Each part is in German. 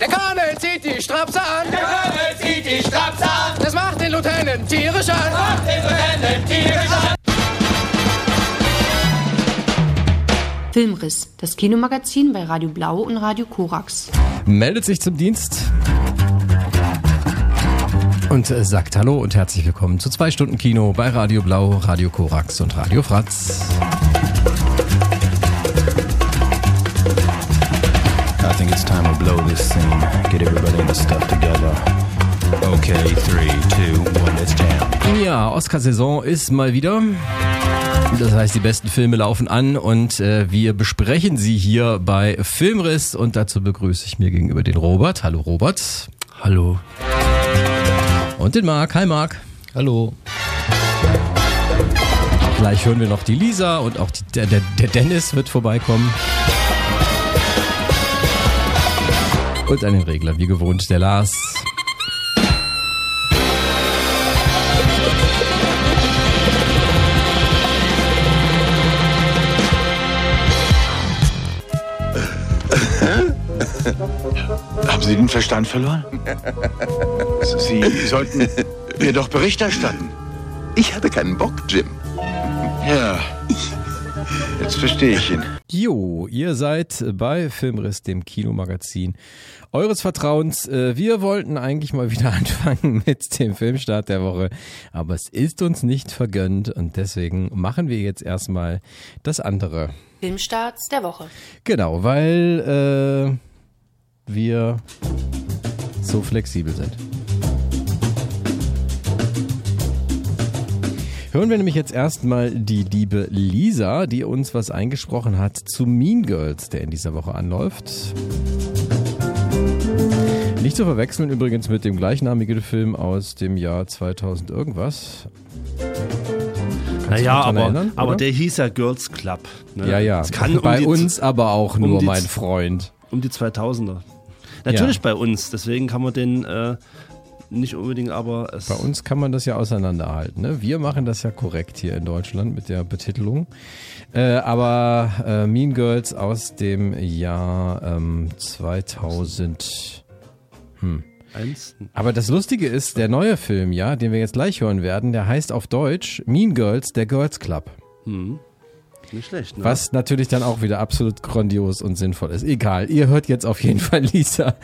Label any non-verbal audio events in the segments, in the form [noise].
Der Colonel zieht die Strapse an. Der Colonel zieht die Strapse an. Das macht den Lieutenant tierisch an. Das macht den Lieutenant tierisch an. Filmriss, das Kinomagazin bei Radio Blau und Radio Korax. Meldet sich zum Dienst und äh, sagt Hallo und herzlich willkommen zu zwei Stunden Kino bei Radio Blau, Radio Korax und Radio Fratz. Blow this scene. Get everybody in the stuff together. Okay, three, two, one, let's jam. Ja, Oscar-Saison ist mal wieder. Das heißt, die besten Filme laufen an und äh, wir besprechen sie hier bei Filmriss und dazu begrüße ich mir gegenüber den Robert. Hallo Robert. Hallo. Und den Marc. Hi Marc. Hallo. Gleich hören wir noch die Lisa und auch die, der, der, der Dennis wird vorbeikommen. Und an den Regler, wie gewohnt, der Lars. Haben Sie den Verstand verloren? Sie sollten mir doch Bericht erstatten. Ich hatte keinen Bock, Jim. Ja, jetzt verstehe ich ihn. Jo, ihr seid bei Filmriss, dem Kinomagazin eures Vertrauens. Äh, Wir wollten eigentlich mal wieder [laughs] anfangen mit dem Filmstart der Woche, aber es ist uns nicht vergönnt und deswegen machen wir jetzt erstmal das andere. Filmstarts der Woche. Genau, weil äh, wir so flexibel sind. Hören wir nämlich jetzt erstmal die liebe Lisa, die uns was eingesprochen hat zu Mean Girls, der in dieser Woche anläuft. Nicht zu verwechseln übrigens mit dem gleichnamigen Film aus dem Jahr 2000 irgendwas. Naja, aber, erinnern, aber der hieß ja Girls Club. Ne? Ja, ja. Um bei uns aber auch nur, mein Freund. Um die 2000er. Natürlich Ja. bei uns, deswegen kann man den äh, nicht unbedingt, aber es Bei uns kann man das ja auseinanderhalten. Ne? Wir machen das ja korrekt hier in Deutschland mit der Betitelung. Äh, aber äh, Mean Girls aus dem Jahr ähm, 2000. eins. Aber das Lustige ist, der neue Film, ja, den wir jetzt gleich hören werden, der heißt auf Deutsch Mean Girls, der Girls Club. Nicht schlecht, ne? Was natürlich dann auch wieder absolut grandios und sinnvoll ist. Egal, ihr hört jetzt auf jeden [laughs] Fall Lisa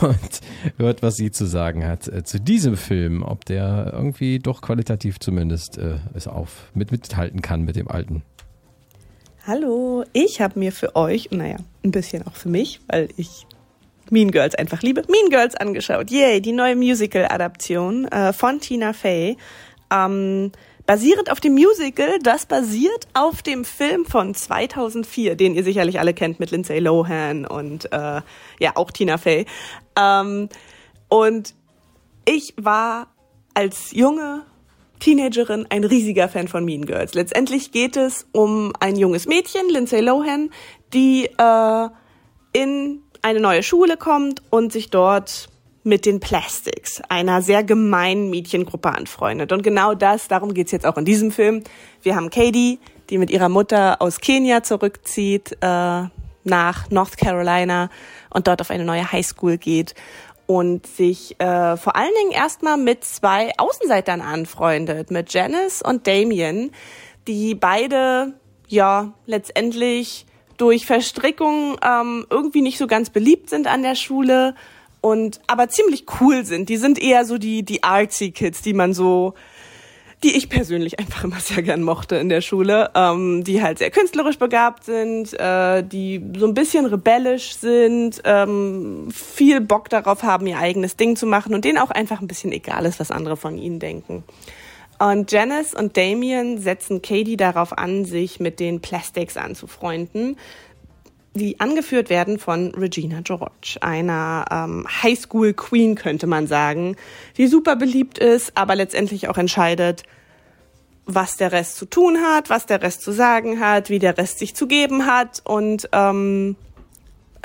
und hört, was sie zu sagen hat äh, zu diesem Film, ob der irgendwie doch qualitativ zumindest äh, es auf mit mithalten kann mit dem alten. Hallo, ich habe mir für euch, naja, ein bisschen auch für mich, weil ich Mean Girls einfach liebe, Mean Girls angeschaut. Yay, die neue Musical-Adaption äh, von Tina Fey. Ähm, basierend auf dem Musical, das basiert auf dem Film von 2004, den ihr sicherlich alle kennt mit Lindsay Lohan und äh, ja, auch Tina Fey. Ähm, und ich war als junge Teenagerin ein riesiger Fan von Mean Girls. Letztendlich geht es um ein junges Mädchen, Lindsay Lohan, die äh, in eine neue Schule kommt und sich dort mit den Plastics, einer sehr gemeinen Mädchengruppe anfreundet. Und genau das, darum geht's jetzt auch in diesem Film. Wir haben Katie, die mit ihrer Mutter aus Kenia zurückzieht äh, nach North Carolina und dort auf eine neue Highschool geht und sich äh, vor allen Dingen erstmal mit zwei Außenseitern anfreundet, mit Janice und Damien, die beide ja letztendlich durch Verstrickung ähm, irgendwie nicht so ganz beliebt sind an der Schule und aber ziemlich cool sind. Die sind eher so die die artsy Kids, die man so die ich persönlich einfach immer sehr gern mochte in der Schule, ähm, die halt sehr künstlerisch begabt sind, äh, die so ein bisschen rebellisch sind, ähm, viel Bock darauf haben, ihr eigenes Ding zu machen und denen auch einfach ein bisschen egal ist, was andere von ihnen denken. Und Janice und Damien setzen Katie darauf an, sich mit den Plastics anzufreunden, die angeführt werden von Regina George, einer ähm, Highschool Queen, könnte man sagen, die super beliebt ist, aber letztendlich auch entscheidet, was der Rest zu tun hat, was der Rest zu sagen hat, wie der Rest sich zu geben hat und ähm,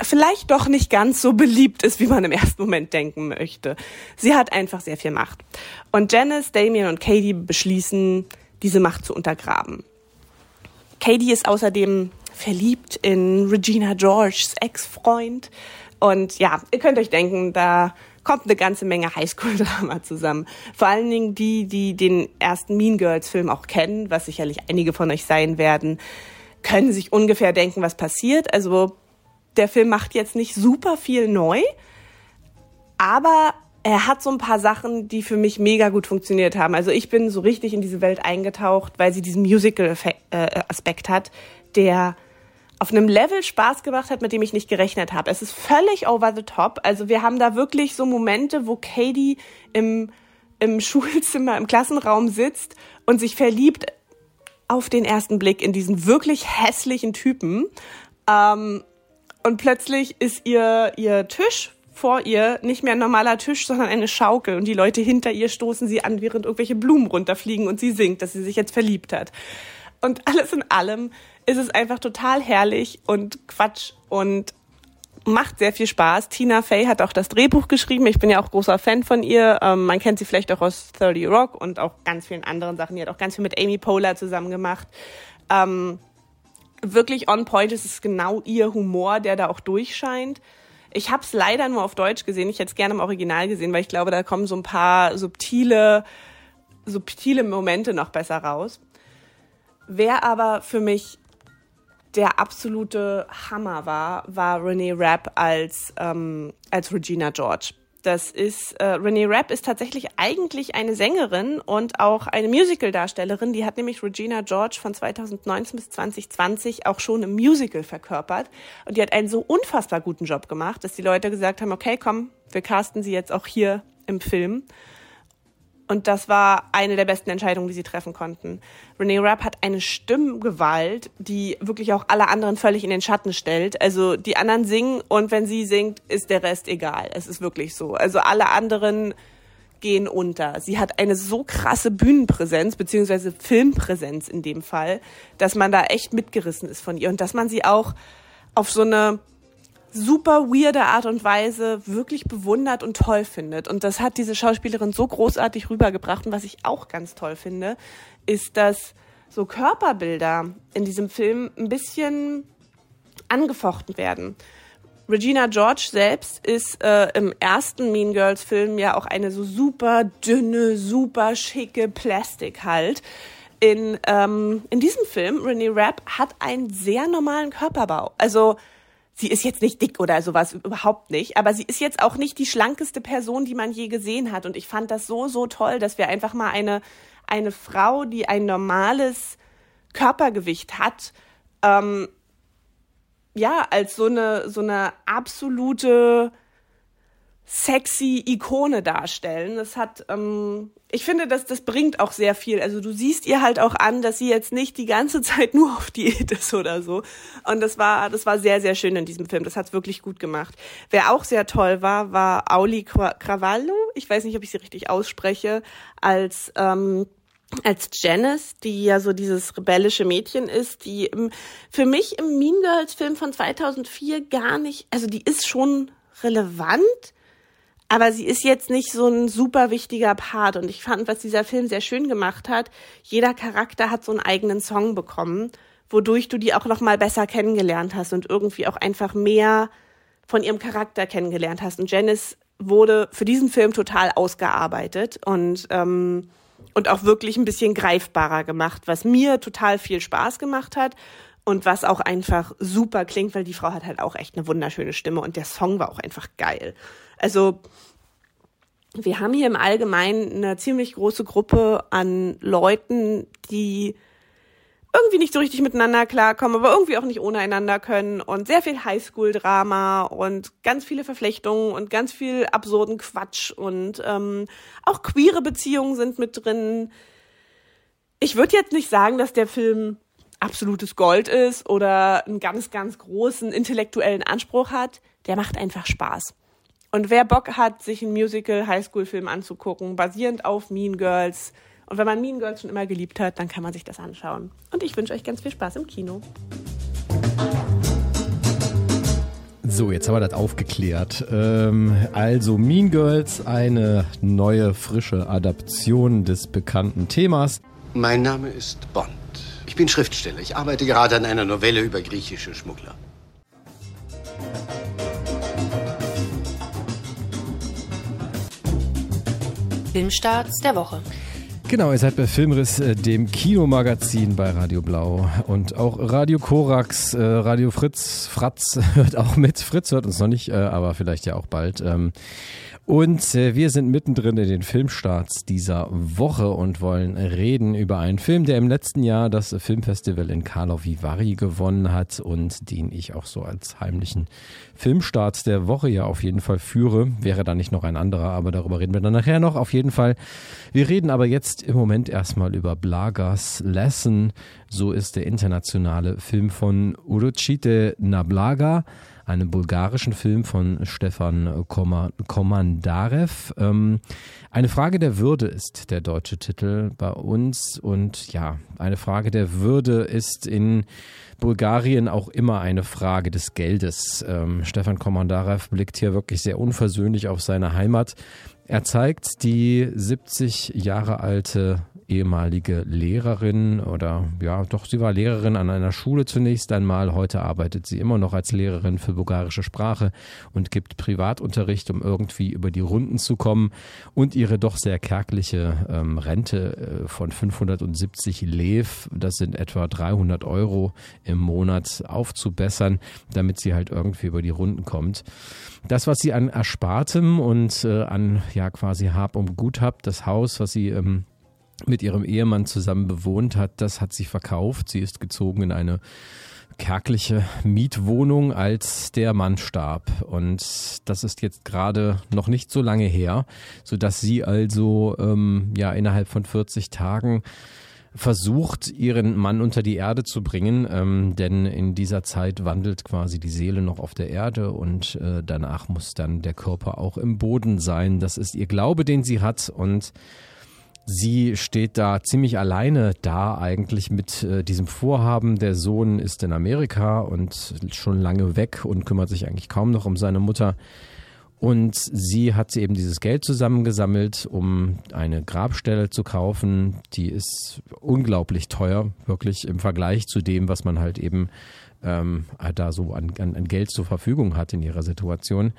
vielleicht doch nicht ganz so beliebt ist, wie man im ersten Moment denken möchte. Sie hat einfach sehr viel Macht. Und Janice, Damien und Katie beschließen, diese Macht zu untergraben. Katie ist außerdem verliebt in Regina Georges Ex-Freund. Und ja, ihr könnt euch denken, da kommt eine ganze Menge Highschool-Drama zusammen. Vor allen Dingen die, die den ersten Mean Girls-Film auch kennen, was sicherlich einige von euch sein werden, können sich ungefähr denken, was passiert. Also der Film macht jetzt nicht super viel neu, aber er hat so ein paar Sachen, die für mich mega gut funktioniert haben. Also ich bin so richtig in diese Welt eingetaucht, weil sie diesen Musical-Aspekt hat, der auf einem Level Spaß gemacht hat, mit dem ich nicht gerechnet habe. Es ist völlig over the top. Also wir haben da wirklich so Momente, wo Katie im, im [laughs] Schulzimmer, im Klassenraum sitzt und sich verliebt auf den ersten Blick in diesen wirklich hässlichen Typen. Ähm, und plötzlich ist ihr, ihr Tisch vor ihr nicht mehr ein normaler Tisch, sondern eine Schaukel und die Leute hinter ihr stoßen sie an, während irgendwelche Blumen runterfliegen und sie singt, dass sie sich jetzt verliebt hat. Und alles in allem ist es einfach total herrlich und Quatsch und macht sehr viel Spaß. Tina Fey hat auch das Drehbuch geschrieben. Ich bin ja auch großer Fan von ihr. Ähm, man kennt sie vielleicht auch aus 30 Rock und auch ganz vielen anderen Sachen. Die hat auch ganz viel mit Amy Poehler zusammen gemacht. Ähm, wirklich on point. Es ist genau ihr Humor, der da auch durchscheint. Ich habe es leider nur auf Deutsch gesehen. Ich hätte es gerne im Original gesehen, weil ich glaube, da kommen so ein paar subtile, subtile Momente noch besser raus. Wer aber für mich der absolute Hammer war, war Renee Rapp als, ähm, als Regina George. Das ist, äh, Renee Rapp ist tatsächlich eigentlich eine Sängerin und auch eine Musical-Darstellerin. Die hat nämlich Regina George von 2019 bis 2020 auch schon im Musical verkörpert. Und die hat einen so unfassbar guten Job gemacht, dass die Leute gesagt haben, okay, komm, wir casten sie jetzt auch hier im Film. Und das war eine der besten Entscheidungen, die sie treffen konnten. Renee Rapp hat eine Stimmgewalt, die wirklich auch alle anderen völlig in den Schatten stellt. Also die anderen singen und wenn sie singt, ist der Rest egal. Es ist wirklich so. Also alle anderen gehen unter. Sie hat eine so krasse Bühnenpräsenz, beziehungsweise Filmpräsenz in dem Fall, dass man da echt mitgerissen ist von ihr und dass man sie auch auf so eine super weirde Art und Weise wirklich bewundert und toll findet. Und das hat diese Schauspielerin so großartig rübergebracht. Und was ich auch ganz toll finde, ist, dass so Körperbilder in diesem Film ein bisschen angefochten werden. Regina George selbst ist äh, im ersten Mean Girls Film ja auch eine so super dünne, super schicke Plastik halt. In, ähm, in diesem Film, Renee Rapp hat einen sehr normalen Körperbau. Also sie ist jetzt nicht dick oder sowas, überhaupt nicht. Aber sie ist jetzt auch nicht die schlankeste Person, die man je gesehen hat. Und ich fand das so, so toll, dass wir einfach mal eine, eine Frau, die ein normales Körpergewicht hat, ähm, ja, als so eine, so eine absolute sexy Ikone darstellen. Das hat, ähm, ich finde, dass das bringt auch sehr viel. Also du siehst ihr halt auch an, dass sie jetzt nicht die ganze [laughs] Zeit nur auf Diät ist oder so. Und das war, das war sehr, sehr schön in diesem Film. Das hat's wirklich gut gemacht. Wer auch sehr toll war, war Auli Cravallo. Ich weiß nicht, ob ich sie richtig ausspreche, als ähm, als Janice, die ja so dieses rebellische Mädchen ist, die im, für mich im Mean Girls Film von 2004 gar nicht, also die ist schon relevant, aber sie ist jetzt nicht so ein super wichtiger Part. Und ich fand, was dieser Film sehr schön gemacht hat, jeder Charakter hat so einen eigenen Song bekommen, wodurch du die auch noch mal besser kennengelernt hast und irgendwie auch einfach mehr von ihrem Charakter kennengelernt hast. Und Janice wurde für diesen Film total ausgearbeitet und ähm, und auch wirklich ein bisschen greifbarer gemacht, was mir total viel Spaß gemacht hat und was auch einfach super klingt, weil die Frau hat halt auch echt eine wunderschöne Stimme und der Song war auch einfach geil. Also wir haben hier im Allgemeinen eine ziemlich große Gruppe an Leuten, die irgendwie nicht so richtig miteinander klarkommen, aber irgendwie auch nicht ohne einander können und sehr viel Highschool-Drama und ganz viele Verflechtungen und ganz viel absurden Quatsch und ähm, auch queere Beziehungen sind mit drin. Ich würde jetzt nicht sagen, dass der Film absolutes Gold ist oder einen ganz, ganz großen intellektuellen Anspruch hat. Der macht einfach Spaß. Und wer Bock hat, sich einen Musical-Highschool-Film anzugucken, basierend auf Mean Girls, und wenn man Mean Girls schon immer geliebt hat, dann kann man sich das anschauen. Und ich wünsche euch ganz viel Spaß im Kino. So, jetzt haben wir das aufgeklärt. Ähm, also Mean Girls, eine neue, frische Adaption des bekannten Themas. Mein Name ist Bond. Ich bin Schriftsteller. Ich arbeite gerade an einer Novelle über griechische Schmuggler. Filmstarts der Woche. Genau, ihr seid bei Filmriss, äh, dem Kinomagazin bei Radio Blau und auch Radio Korax, äh, Radio Fritz, Fratz [laughs] hört auch mit. Fritz hört uns noch nicht, äh, aber vielleicht ja auch bald. Und äh, wir sind mittendrin in den Filmstarts dieser Woche und wollen reden über einen Film, der im letzten Jahr das Filmfestival in Karlovy Vary gewonnen hat und den ich auch so als heimlichen Filmstart der Woche ja auf jeden Fall führe. Wäre da nicht noch ein anderer, aber darüber reden wir dann nachher noch. Auf jeden Fall. Wir reden aber jetzt im Moment erstmal über Blagas Lesson. So ist der internationale Film von Uruchite Nablaga einem bulgarischen Film von Stefan Komandarev. Ähm, eine Frage der Würde ist der deutsche Titel bei uns und ja, eine Frage der Würde ist in Bulgarien auch immer eine Frage des Geldes. Ähm, Stefan Komandarev blickt hier wirklich sehr unversöhnlich auf seine Heimat. Er zeigt die 70 Jahre alte ehemalige Lehrerin oder ja, doch, sie war Lehrerin an einer Schule zunächst einmal. Heute arbeitet sie immer noch als Lehrerin für bulgarische Sprache und gibt Privatunterricht, um irgendwie über die Runden zu kommen und ihre doch sehr kärgliche ähm, Rente äh, von 570 Lev, das sind etwa 300 Euro im Monat, aufzubessern, damit sie halt irgendwie über die Runden kommt. Das, was sie an Erspartem und äh, an ja quasi Hab und Gut habt, das Haus, was sie ähm, mit ihrem Ehemann zusammen bewohnt hat, das hat sie verkauft. Sie ist gezogen in eine kärgliche Mietwohnung, als der Mann starb. Und das ist jetzt gerade noch nicht so lange her, so dass sie also ähm, ja innerhalb von 40 Tagen versucht, ihren Mann unter die Erde zu bringen, ähm, denn in dieser Zeit wandelt quasi die Seele noch auf der Erde und äh, danach muss dann der Körper auch im Boden sein. Das ist ihr Glaube, den sie hat und Sie steht da ziemlich alleine da eigentlich mit äh, diesem Vorhaben. Der Sohn ist in Amerika und schon lange weg und kümmert sich eigentlich kaum noch um seine Mutter. Und sie hat eben dieses Geld zusammengesammelt, um eine Grabstelle zu kaufen. Die ist unglaublich teuer, wirklich im Vergleich zu dem, was man halt eben ähm, da so an, an, an Geld zur Verfügung hat in ihrer Situation.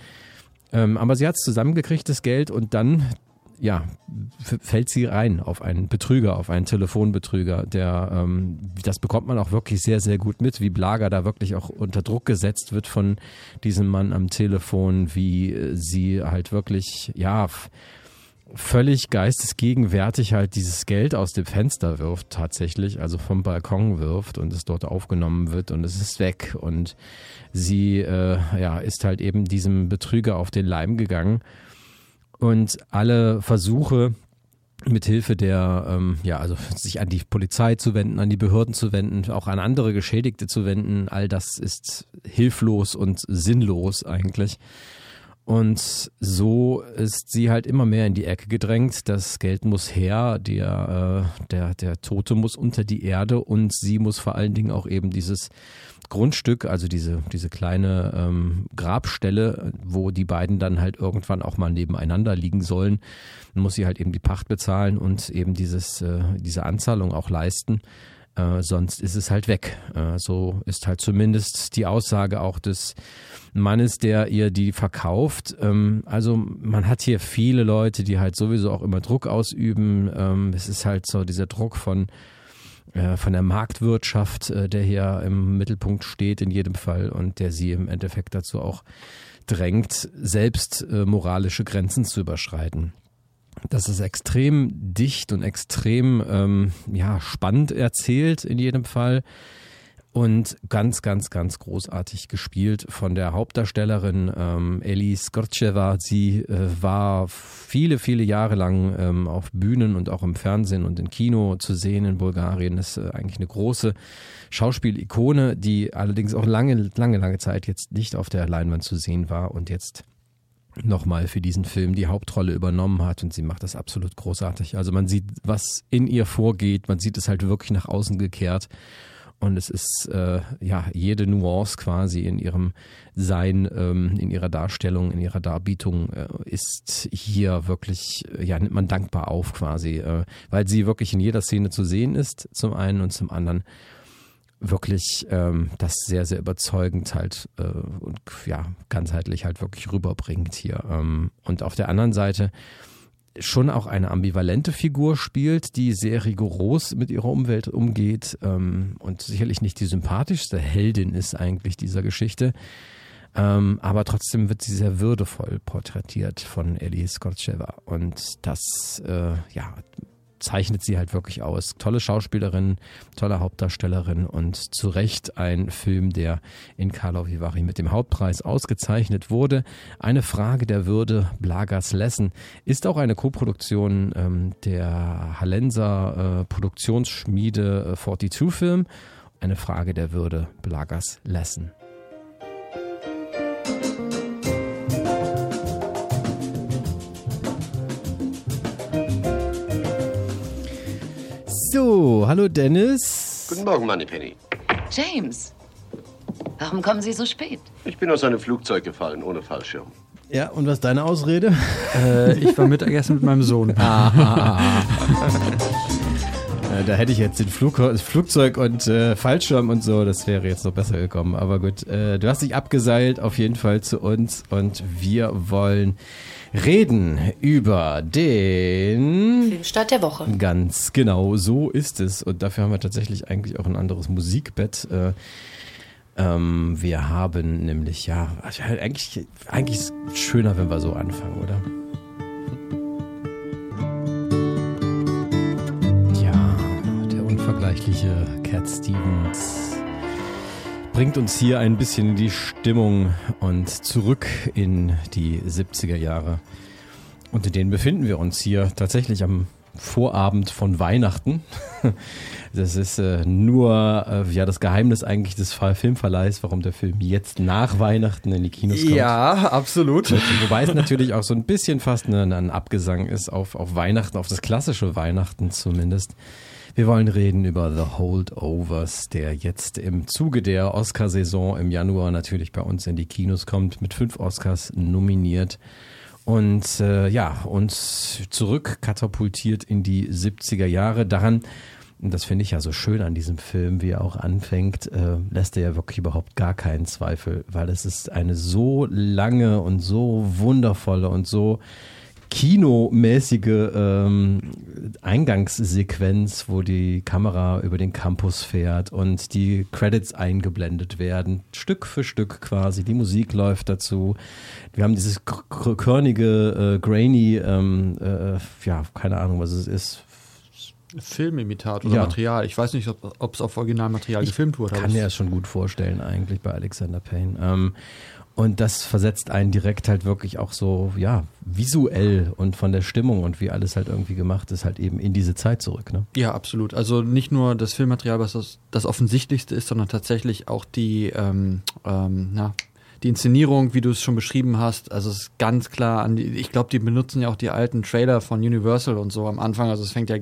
Ähm, aber sie hat es zusammengekriegt, das Geld, und dann ja, fällt sie rein auf einen Betrüger, auf einen Telefonbetrüger, der, ähm, das bekommt man auch wirklich sehr, sehr gut mit, wie Blager da wirklich auch unter Druck gesetzt wird von diesem Mann am Telefon, wie sie halt wirklich, ja, völlig geistesgegenwärtig halt dieses Geld aus dem Fenster wirft tatsächlich, also vom Balkon wirft und es dort aufgenommen wird und es ist weg. Und sie äh, ja ist halt eben diesem Betrüger auf den Leim gegangen und alle Versuche, mit Hilfe der, ähm, ja, also sich an die Polizei zu wenden, an die Behörden zu wenden, auch an andere Geschädigte zu wenden, all das ist hilflos und sinnlos eigentlich. Und so ist sie halt immer mehr in die Ecke gedrängt. Das Geld muss her, der, äh, der, der Tote muss unter die Erde und sie muss vor allen Dingen auch eben dieses Grundstück, also diese, diese kleine ähm, Grabstelle, wo die beiden dann halt irgendwann auch mal nebeneinander liegen sollen, muss sie halt eben die Pacht bezahlen und eben dieses, äh, diese Anzahlung auch leisten. Äh, sonst ist es halt weg. Äh, so ist halt zumindest die Aussage auch des Mannes, der ihr die verkauft. Ähm, also man hat hier viele Leute, die halt sowieso auch immer Druck ausüben. Ähm, es ist halt so dieser Druck von äh, von der Marktwirtschaft, äh, der hier im Mittelpunkt steht in jedem Fall und der sie im Endeffekt dazu auch drängt, selbst äh, moralische Grenzen zu überschreiten. Das ist extrem dicht und extrem ähm, ja, spannend erzählt in jedem Fall und ganz, ganz, ganz großartig gespielt von der Hauptdarstellerin ähm, Eli Skorcheva. Sie äh, war viele, viele Jahre lang ähm, auf Bühnen und auch im Fernsehen und im Kino zu sehen in Bulgarien. Das ist äh, eigentlich eine große Schauspielikone, die allerdings auch lange, lange, lange Zeit jetzt nicht auf der Leinwand zu sehen war und jetzt nochmal für diesen Film die Hauptrolle übernommen hat und sie macht das absolut großartig. Also man sieht, was in ihr vorgeht, man sieht es halt wirklich nach außen gekehrt und es ist äh, ja jede Nuance quasi in ihrem Sein, ähm, in ihrer Darstellung, in ihrer Darbietung äh, ist hier wirklich, äh, ja, nimmt man dankbar auf quasi, äh, weil sie wirklich in jeder Szene zu sehen ist, zum einen und zum anderen wirklich ähm, das sehr, sehr überzeugend halt äh, und ja, ganzheitlich halt wirklich rüberbringt hier. Ähm, und auf der anderen Seite schon auch eine ambivalente Figur spielt, die sehr rigoros mit ihrer Umwelt umgeht ähm, und sicherlich nicht die sympathischste Heldin ist eigentlich dieser Geschichte. Ähm, aber trotzdem wird sie sehr würdevoll porträtiert von Ellie Skorcheva. Und das, äh, ja, zeichnet sie halt wirklich aus. Tolle Schauspielerin, tolle Hauptdarstellerin und zu Recht ein Film, der in Karlovy Vary mit dem Hauptpreis ausgezeichnet wurde. Eine Frage der Würde, Blagas Lessen, ist auch eine Koproduktion ähm, der Hallenser äh, Produktionsschmiede äh, 42 Film. Eine Frage der Würde, Blagas Lessen. Hallo Dennis. Guten Morgen, Moneypenny. James, warum kommen Sie so spät? Ich bin aus einem Flugzeug gefallen, ohne Fallschirm. Ja, und was ist deine Ausrede? Äh, ich war Mittagessen mit meinem Sohn. [laughs] Ah, ah, ah. da hätte ich jetzt den Flug, Flugzeug und äh, Fallschirm und so, das wäre jetzt noch besser gekommen. Aber gut, äh, du hast dich abgeseilt auf jeden Fall zu uns und wir wollen reden über den Filmstart der Woche. Ganz genau, so ist es. Und dafür haben wir tatsächlich eigentlich auch ein anderes Musikbett. Äh, ähm, wir haben nämlich, ja, also eigentlich, eigentlich ist es schöner, wenn wir so anfangen, oder? Ja, der unvergleichliche Cat Stevens bringt uns hier ein bisschen in die Stimmung und zurück in die 70er Jahre. Und in denen befinden wir uns hier tatsächlich am Vorabend von Weihnachten. [laughs] Das ist äh, nur äh, ja das Geheimnis eigentlich des Filmverleihs, warum der Film jetzt nach Weihnachten in die Kinos kommt. Ja, absolut. Wobei es natürlich auch so ein bisschen fast ein, ein Abgesang ist auf, auf Weihnachten, auf das klassische Weihnachten zumindest. Wir wollen reden über The Holdovers, der jetzt im Zuge der Oscarsaison im Januar natürlich bei uns in die Kinos kommt, mit fünf Oscars nominiert und äh, ja, uns zurück katapultiert in die 70er Jahre. Daran, das finde ich ja so schön an diesem Film, wie er auch anfängt, äh, lässt er ja wirklich überhaupt gar keinen Zweifel, weil es ist eine so lange und so wundervolle und so kinomäßige ähm, Eingangssequenz, wo die Kamera über den Campus fährt und die Credits eingeblendet werden, Stück für Stück quasi. Die Musik läuft dazu. Wir haben dieses körnige, äh, grainy, ähm, äh, ja, keine Ahnung, was es ist. Filmimitat oder ja. Material. Ich weiß nicht, ob es auf Originalmaterial ich gefilmt wurde. Ich kann mir das schon gut vorstellen, eigentlich bei Alexander Payne. Ähm, und das versetzt einen direkt halt wirklich auch so, ja, visuell und von der Stimmung und wie alles halt irgendwie gemacht ist, halt eben in diese Zeit zurück. Ne? Ja, absolut. Also nicht nur das Filmmaterial, was das, das Offensichtlichste ist, sondern tatsächlich auch die, ähm, ähm, na, die Inszenierung, wie du es schon beschrieben hast. Also es ist ganz klar an die, ich glaube, die benutzen ja auch die alten Trailer von Universal und so am Anfang. Also es fängt ja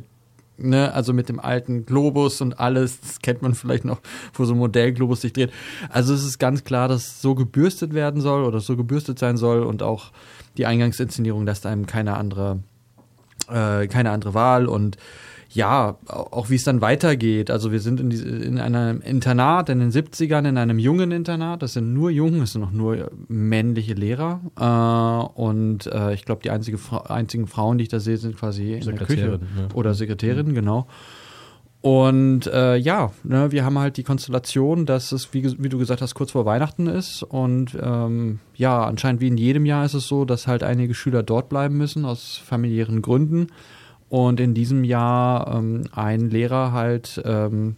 ne, also mit dem alten Globus und alles, das kennt man vielleicht noch, wo so ein Modellglobus sich dreht. Also es ist ganz klar, dass so gebürstet werden soll oder so gebürstet sein soll und auch die Eingangsinszenierung lässt einem keine andere, äh, keine andere Wahl und ja, auch wie es dann weitergeht. Also wir sind in, die, in einem Internat in den 70ern, in einem jungen Internat. Das sind nur Jungen, das sind noch nur männliche Lehrer. Äh, und äh, ich glaube, die einzige, einzigen Frauen, die ich da sehe, sind quasi in der Küche. Ja. Oder Sekretärin, mhm. genau. Und äh, ja, ne, wir haben halt die Konstellation, dass es, wie, wie, du gesagt hast, kurz vor Weihnachten ist. Und ähm, ja, anscheinend wie in jedem Jahr ist es so, dass halt einige Schüler dort bleiben müssen aus familiären Gründen. Und in diesem Jahr ähm, ein Lehrer halt, ähm,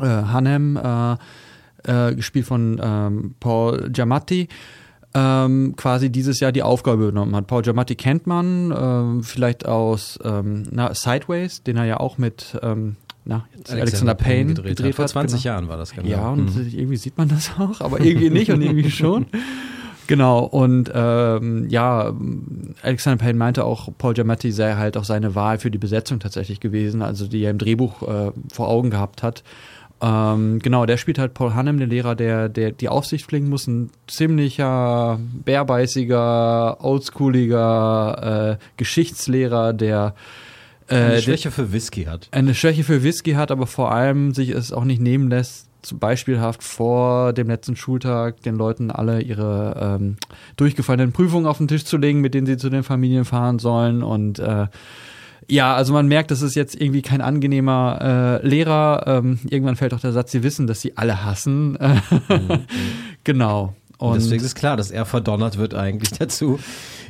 äh, Hanem, äh, äh, gespielt von ähm, Paul Giamatti, ähm, quasi dieses Jahr die Aufgabe übernommen hat. Paul Giamatti kennt man ähm, vielleicht aus ähm, na, Sideways, den er ja auch mit na, Alexander, Alexander Payne gedreht, gedreht hat. Vor 20 genau. Jahren war das genau. Ja, und mhm. irgendwie sieht man das auch, aber irgendwie nicht und irgendwie schon. [laughs] Genau, und ähm, ja, Alexander Payne meinte auch, Paul Giamatti sei halt auch seine Wahl für die Besetzung tatsächlich gewesen, also die er im Drehbuch äh, vor Augen gehabt hat. Ähm, genau, der spielt halt Paul Hannem, den Lehrer, der, der die Aufsicht pflegen muss, ein ziemlicher, bärbeißiger, oldschooliger äh, Geschichtslehrer, der äh, eine Schwäche für Whisky hat. Eine Schwäche für Whisky hat, aber vor allem sich es auch nicht nehmen lässt, beispielhaft vor dem letzten Schultag den Leuten alle ihre ähm, durchgefallenen Prüfungen auf den Tisch zu legen, mit denen sie zu den Familien fahren sollen und äh, ja, also man merkt, das ist jetzt irgendwie kein angenehmer äh, Lehrer. Ähm, irgendwann fällt auch der Satz, sie wissen, dass sie alle hassen. [laughs] Mhm. genau. Und, deswegen ist klar, dass er verdonnert wird eigentlich [laughs] dazu,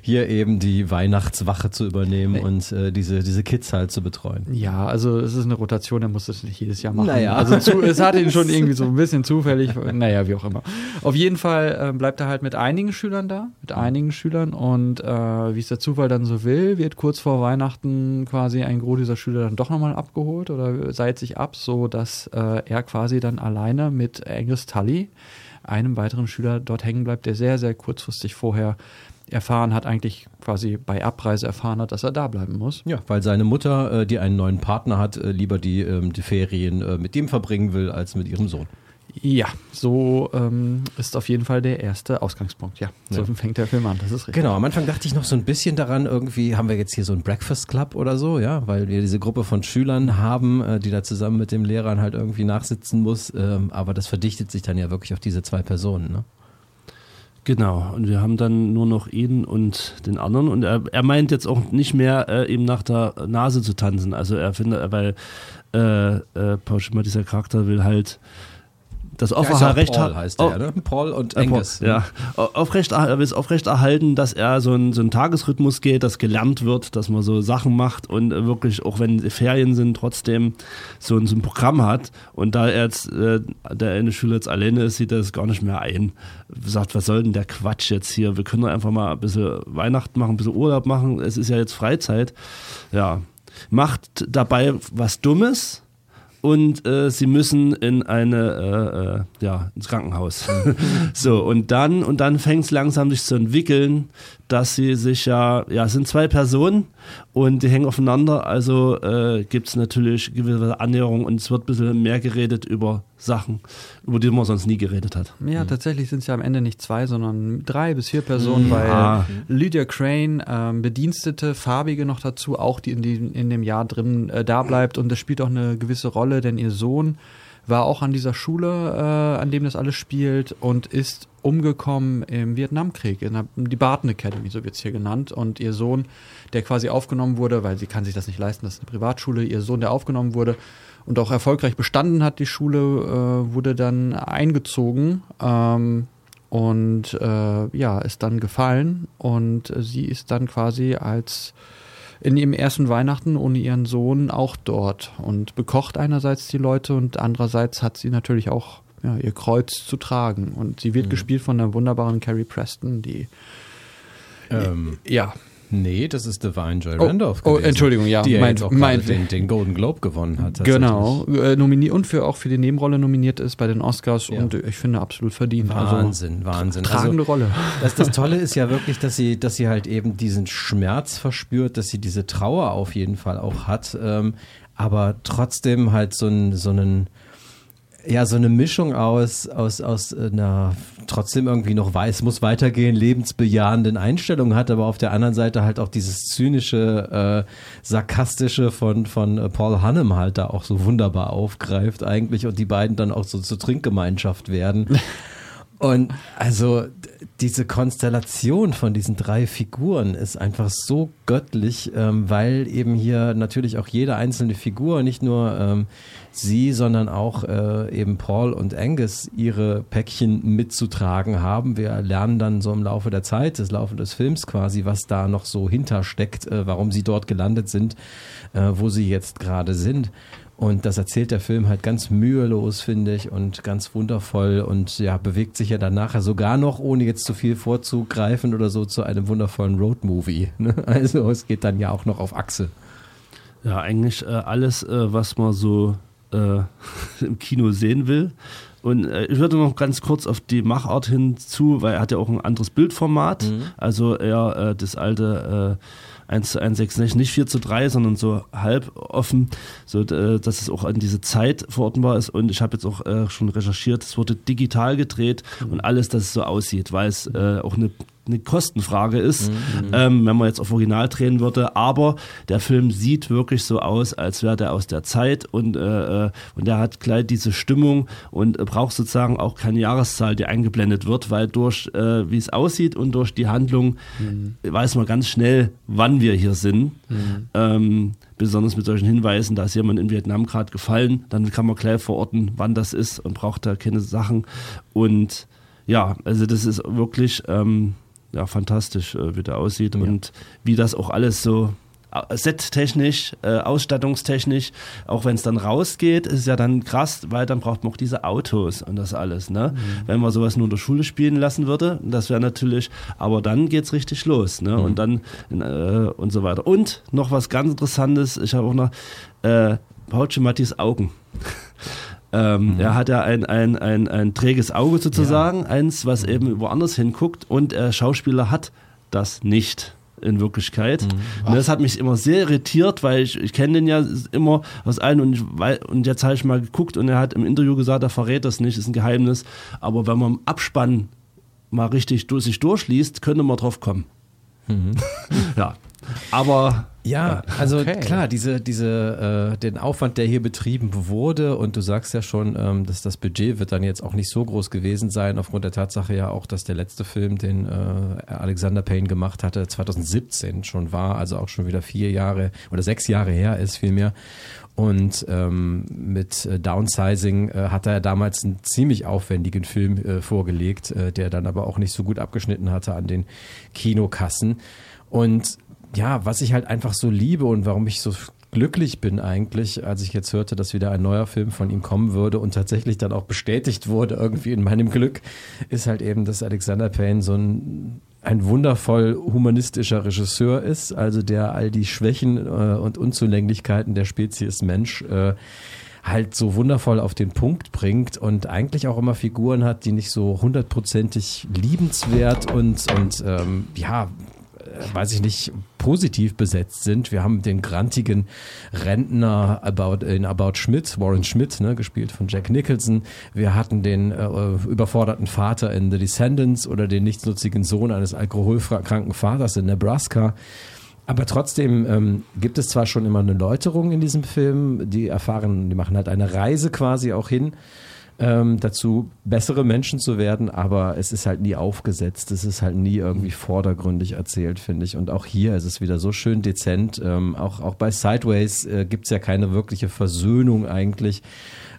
hier eben die Weihnachtswache zu übernehmen und äh, diese, diese Kids halt zu betreuen. Ja, also es ist eine Rotation, er muss das nicht jedes Jahr machen. Naja. Also zu, es hat ihn schon [laughs] irgendwie so ein bisschen zufällig, naja, wie auch immer. Auf jeden Fall äh, bleibt er halt mit einigen Schülern da, mit einigen Schülern und äh, wie es der Zufall dann so will, wird kurz vor Weihnachten quasi ein Gros dieser Schüler dann doch nochmal abgeholt oder seit sich ab, so dass äh, er quasi dann alleine mit Angus Tully einem weiteren Schüler dort hängen bleibt, der sehr, sehr kurzfristig vorher erfahren hat, eigentlich quasi bei Abreise erfahren hat, dass er da bleiben muss. Ja, weil seine Mutter, äh, die einen neuen Partner hat, äh, lieber die, ähm, die Ferien äh, mit ihm verbringen will, als mit ihrem Sohn. Ja, so ähm, ist auf jeden Fall der erste Ausgangspunkt. Ja, so ja. fängt der Film an. Das ist richtig. Genau, am Anfang dachte ich noch so ein bisschen daran, irgendwie haben wir jetzt hier so ein Breakfast Club oder so, ja, weil wir diese Gruppe von Schülern haben, äh, die da zusammen mit dem Lehrern halt irgendwie nachsitzen muss. Ähm, aber das verdichtet sich dann ja wirklich auf diese zwei Personen, ne? Genau, und wir haben dann nur noch ihn und den anderen. Und er, er meint jetzt auch nicht mehr, äh, ihm nach der Nase zu tanzen. Also er findet, weil äh, äh, Paul Schimmer, dieser Charakter, will halt das aufrecht Paul heißt der, oh, ne? Paul und Angus. Paul, ja, aufrecht, es aufrecht erhalten, dass er so ein, so ein Tagesrhythmus geht, dass gelernt wird, dass man so Sachen macht und wirklich, auch wenn Ferien sind, trotzdem so ein, so ein Programm hat. Und da er jetzt, äh, der eine Schüler jetzt alleine ist, sieht er das gar nicht mehr ein. Sagt, was soll denn der Quatsch jetzt hier? Wir können doch einfach mal ein bisschen Weihnachten machen, ein bisschen Urlaub machen. Es ist ja jetzt Freizeit. Ja. Macht dabei was Dummes, und äh, sie müssen in eine äh, äh, ja ins Krankenhaus. [laughs] so und dann und dann fängt es langsam sich zu entwickeln, dass sie sich ja ja es sind zwei Personen und die hängen aufeinander. Also äh, gibt es natürlich gewisse Annäherungen und es wird ein bisschen mehr geredet über Sachen, über die man sonst nie geredet hat. Ja, mhm. tatsächlich sind es ja am Ende nicht zwei, sondern drei bis vier Personen, mhm. weil ah. Lydia Crane, ähm, Bedienstete, Farbige noch dazu, auch die in, die in dem Jahr drin äh, da bleibt und das spielt auch eine gewisse Rolle, denn ihr Sohn war auch an dieser Schule, äh, an dem das alles spielt und ist umgekommen im Vietnamkrieg, in der, die Barton Academy, so wird es hier genannt. Und ihr Sohn, der quasi aufgenommen wurde, weil sie kann sich das nicht leisten, das ist eine Privatschule, ihr Sohn, der aufgenommen wurde, und auch erfolgreich bestanden hat, die Schule, äh, wurde dann eingezogen ähm, und äh, ja, ist dann gefallen und sie ist dann quasi als in ihrem ersten Weihnachten ohne ihren Sohn auch dort und bekocht einerseits die Leute und andererseits hat sie natürlich auch ja, ihr Kreuz zu tragen und sie wird mhm. gespielt von der wunderbaren Carrie Preston, die ähm, ja Nee, das ist Divine Joy oh, Randolph. Oh, Entschuldigung, ja. Die ja mein, mein, den, den, Golden Globe gewonnen hat. Genau. Äh, nominiert und für auch für die Nebenrolle nominiert ist bei den Oscars ja. und ich finde absolut verdient. Wahnsinn, also, Wahnsinn. Tragende also, Rolle. Das, das Tolle ist ja wirklich, dass sie, dass sie halt eben diesen Schmerz verspürt, dass sie diese Trauer auf jeden Fall auch hat, ähm, aber trotzdem halt so, ein, so einen ja, so eine Mischung aus, aus, aus einer trotzdem irgendwie noch weiß, muss weitergehen, lebensbejahenden Einstellung hat, aber auf der anderen Seite halt auch dieses zynische, äh, sarkastische von, von Paul Hannem halt da auch so wunderbar aufgreift eigentlich und die beiden dann auch so zur Trinkgemeinschaft werden. [laughs] Und also diese Konstellation von diesen drei Figuren ist einfach so göttlich, ähm, weil eben hier natürlich auch jede einzelne Figur, nicht nur ähm, sie, sondern auch äh, eben Paul und Angus ihre Päckchen mitzutragen haben. Wir lernen dann so im Laufe der Zeit, des Laufe des Films quasi, was da noch so hintersteckt, äh, warum sie dort gelandet sind, äh, wo sie jetzt gerade sind. Und das erzählt der Film halt ganz mühelos, finde ich, und ganz wundervoll und ja, bewegt sich ja dann nachher sogar noch, ohne jetzt zu viel vorzugreifen oder so, zu einem wundervollen Roadmovie. Ne? [laughs] Also es geht dann ja auch noch auf Achse. Ja, eigentlich äh, alles, äh, was man so äh, [laughs] im Kino sehen will. Und äh, ich würde noch ganz kurz auf die Machart hinzu, weil er hat ja auch ein anderes Bildformat. Mhm. Also eher äh, das alte äh, 1 zu 1, 6, nicht 4 zu 3, sondern so halb offen, so äh, dass es auch an diese Zeit verortenbar ist. Und ich habe jetzt auch äh, schon recherchiert, es wurde digital gedreht mhm. und alles, dass es so aussieht, weil es äh, auch eine eine Kostenfrage ist, mhm. ähm, wenn man jetzt auf Original drehen würde. Aber der Film sieht wirklich so aus, als wäre der aus der Zeit und, äh, äh und der hat gleich diese Stimmung und braucht sozusagen auch keine Jahreszahl, die eingeblendet wird, weil durch, äh, wie es aussieht und durch die Handlung mhm. weiß man ganz schnell, wann wir hier sind. Mhm. Ähm, besonders mit solchen Hinweisen, da ist jemand in Vietnam gerade gefallen, dann kann man gleich verorten, wann das ist und braucht da keine Sachen. Und ja, also das ist wirklich ähm, ja, fantastisch, äh, wie der aussieht ja. und wie das auch alles so äh, settechnisch, äh, ausstattungstechnisch, auch wenn es dann rausgeht, ist ja dann krass, weil dann braucht man auch diese Autos und das alles. Ne? Mhm. Wenn man sowas nur in der Schule spielen lassen würde, das wäre natürlich, aber dann geht es richtig los. Ne? Mhm. Und dann äh, und so weiter. Und noch was ganz Interessantes, ich habe auch noch äh, Paul Augen. Ähm, mhm. Er hat ja ein, ein, ein, ein träges Auge sozusagen, ja. eins, was mhm. eben woanders hinguckt und der Schauspieler hat das nicht in Wirklichkeit. Mhm. Das hat mich immer sehr irritiert, weil ich, ich kenne den ja immer aus allen und, ich, weil, und jetzt habe ich mal geguckt und er hat im Interview gesagt, er verrät das nicht, ist ein Geheimnis. Aber wenn man im Abspann mal richtig durch, sich durchliest, könnte man drauf kommen. Mhm. [laughs] ja, aber ja, also okay. klar, diese, diese, äh, den Aufwand, der hier betrieben wurde, und du sagst ja schon, ähm, dass das Budget wird dann jetzt auch nicht so groß gewesen sein, aufgrund der Tatsache ja auch, dass der letzte Film, den äh, Alexander Payne gemacht hatte, 2017 schon war, also auch schon wieder vier Jahre oder sechs Jahre her ist vielmehr. Und ähm, mit äh, Downsizing äh, hat er damals einen ziemlich aufwendigen Film äh, vorgelegt, äh, der dann aber auch nicht so gut abgeschnitten hatte an den Kinokassen. Und ja, was ich halt einfach so liebe und warum ich so glücklich bin eigentlich, als ich jetzt hörte, dass wieder ein neuer Film von ihm kommen würde und tatsächlich dann auch bestätigt wurde irgendwie in meinem Glück, ist halt eben, dass Alexander Payne so ein, ein wundervoll humanistischer Regisseur ist, also der all die Schwächen äh, und Unzulänglichkeiten der Spezies Mensch äh, halt so wundervoll auf den Punkt bringt und eigentlich auch immer Figuren hat, die nicht so hundertprozentig liebenswert und, und ähm, ja, weiß ich nicht, positiv besetzt sind. Wir haben den grantigen Rentner about, in About Schmidt, Warren Schmidt, ne, gespielt von Jack Nicholson. Wir hatten den äh, überforderten Vater in The Descendants oder den nichtsnutzigen Sohn eines alkoholkranken Vaters in Nebraska. Aber trotzdem ähm, gibt es zwar schon immer eine Läuterung in diesem Film, die erfahren, die machen halt eine Reise quasi auch hin ähm, dazu, bessere Menschen zu werden, aber es ist halt nie aufgesetzt, es ist halt nie irgendwie vordergründig erzählt, finde ich. Und auch hier ist es wieder so schön dezent. Ähm, auch, auch bei Sideways äh, gibt es ja keine wirkliche Versöhnung eigentlich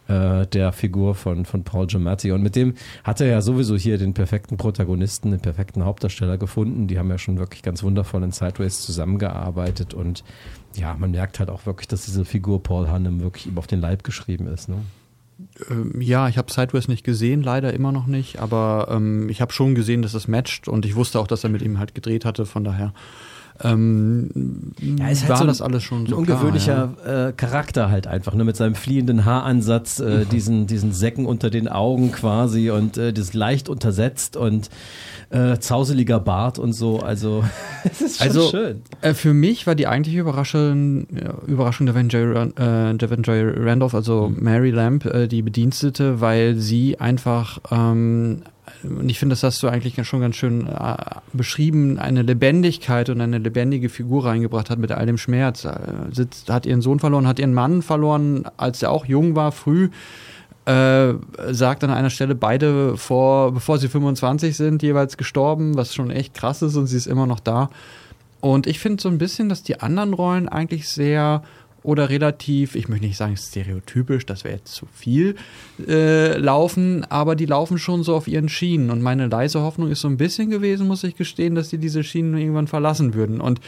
äh, der Figur von, von Paul Giamatti. Und mit dem hat er ja sowieso hier den perfekten Protagonisten, den perfekten Hauptdarsteller gefunden. Die haben ja schon wirklich ganz wundervoll in Sideways zusammengearbeitet und ja, man merkt halt auch wirklich, dass diese Figur Paul Hannem wirklich ihm auf den Leib geschrieben ist. Ne? Ähm, ja, ich habe Sideways nicht gesehen, leider immer noch nicht, aber ähm, ich habe schon gesehen, dass es matcht und ich wusste auch, dass er mit ihm halt gedreht hatte, von daher ähm, ja, ist halt war so das alles schon so ein ungewöhnlicher klar, ja. äh, Charakter halt einfach, ne, mit seinem fliehenden Haaransatz, äh, mhm. diesen, diesen Säcken unter den Augen quasi und äh, das leicht untersetzt und äh, zauseliger Bart und so. Also [laughs] es ist schon also, schön. Äh, für mich war die eigentliche Überraschung, ja, Überraschung der Van Joy, äh, Randolph, also mhm. Mary Lamb, äh, die Bedienstete, weil sie einfach ähm, und ich finde, das hast du eigentlich schon ganz schön äh, beschrieben, eine Lebendigkeit und eine lebendige Figur reingebracht hat mit all dem Schmerz. Äh, sitzt, hat ihren Sohn verloren, hat ihren Mann verloren, als er auch jung war, früh äh, sagt an einer Stelle, beide vor, bevor sie 25 sind, jeweils gestorben, was schon echt krass ist und sie ist immer noch da. Und ich finde so ein bisschen, dass die anderen Rollen eigentlich sehr oder relativ, ich möchte nicht sagen stereotypisch, das wäre jetzt zu viel, äh, laufen, aber die laufen schon so auf ihren Schienen. Und meine leise Hoffnung ist so ein bisschen gewesen, muss ich gestehen, dass die diese Schienen irgendwann verlassen würden. Und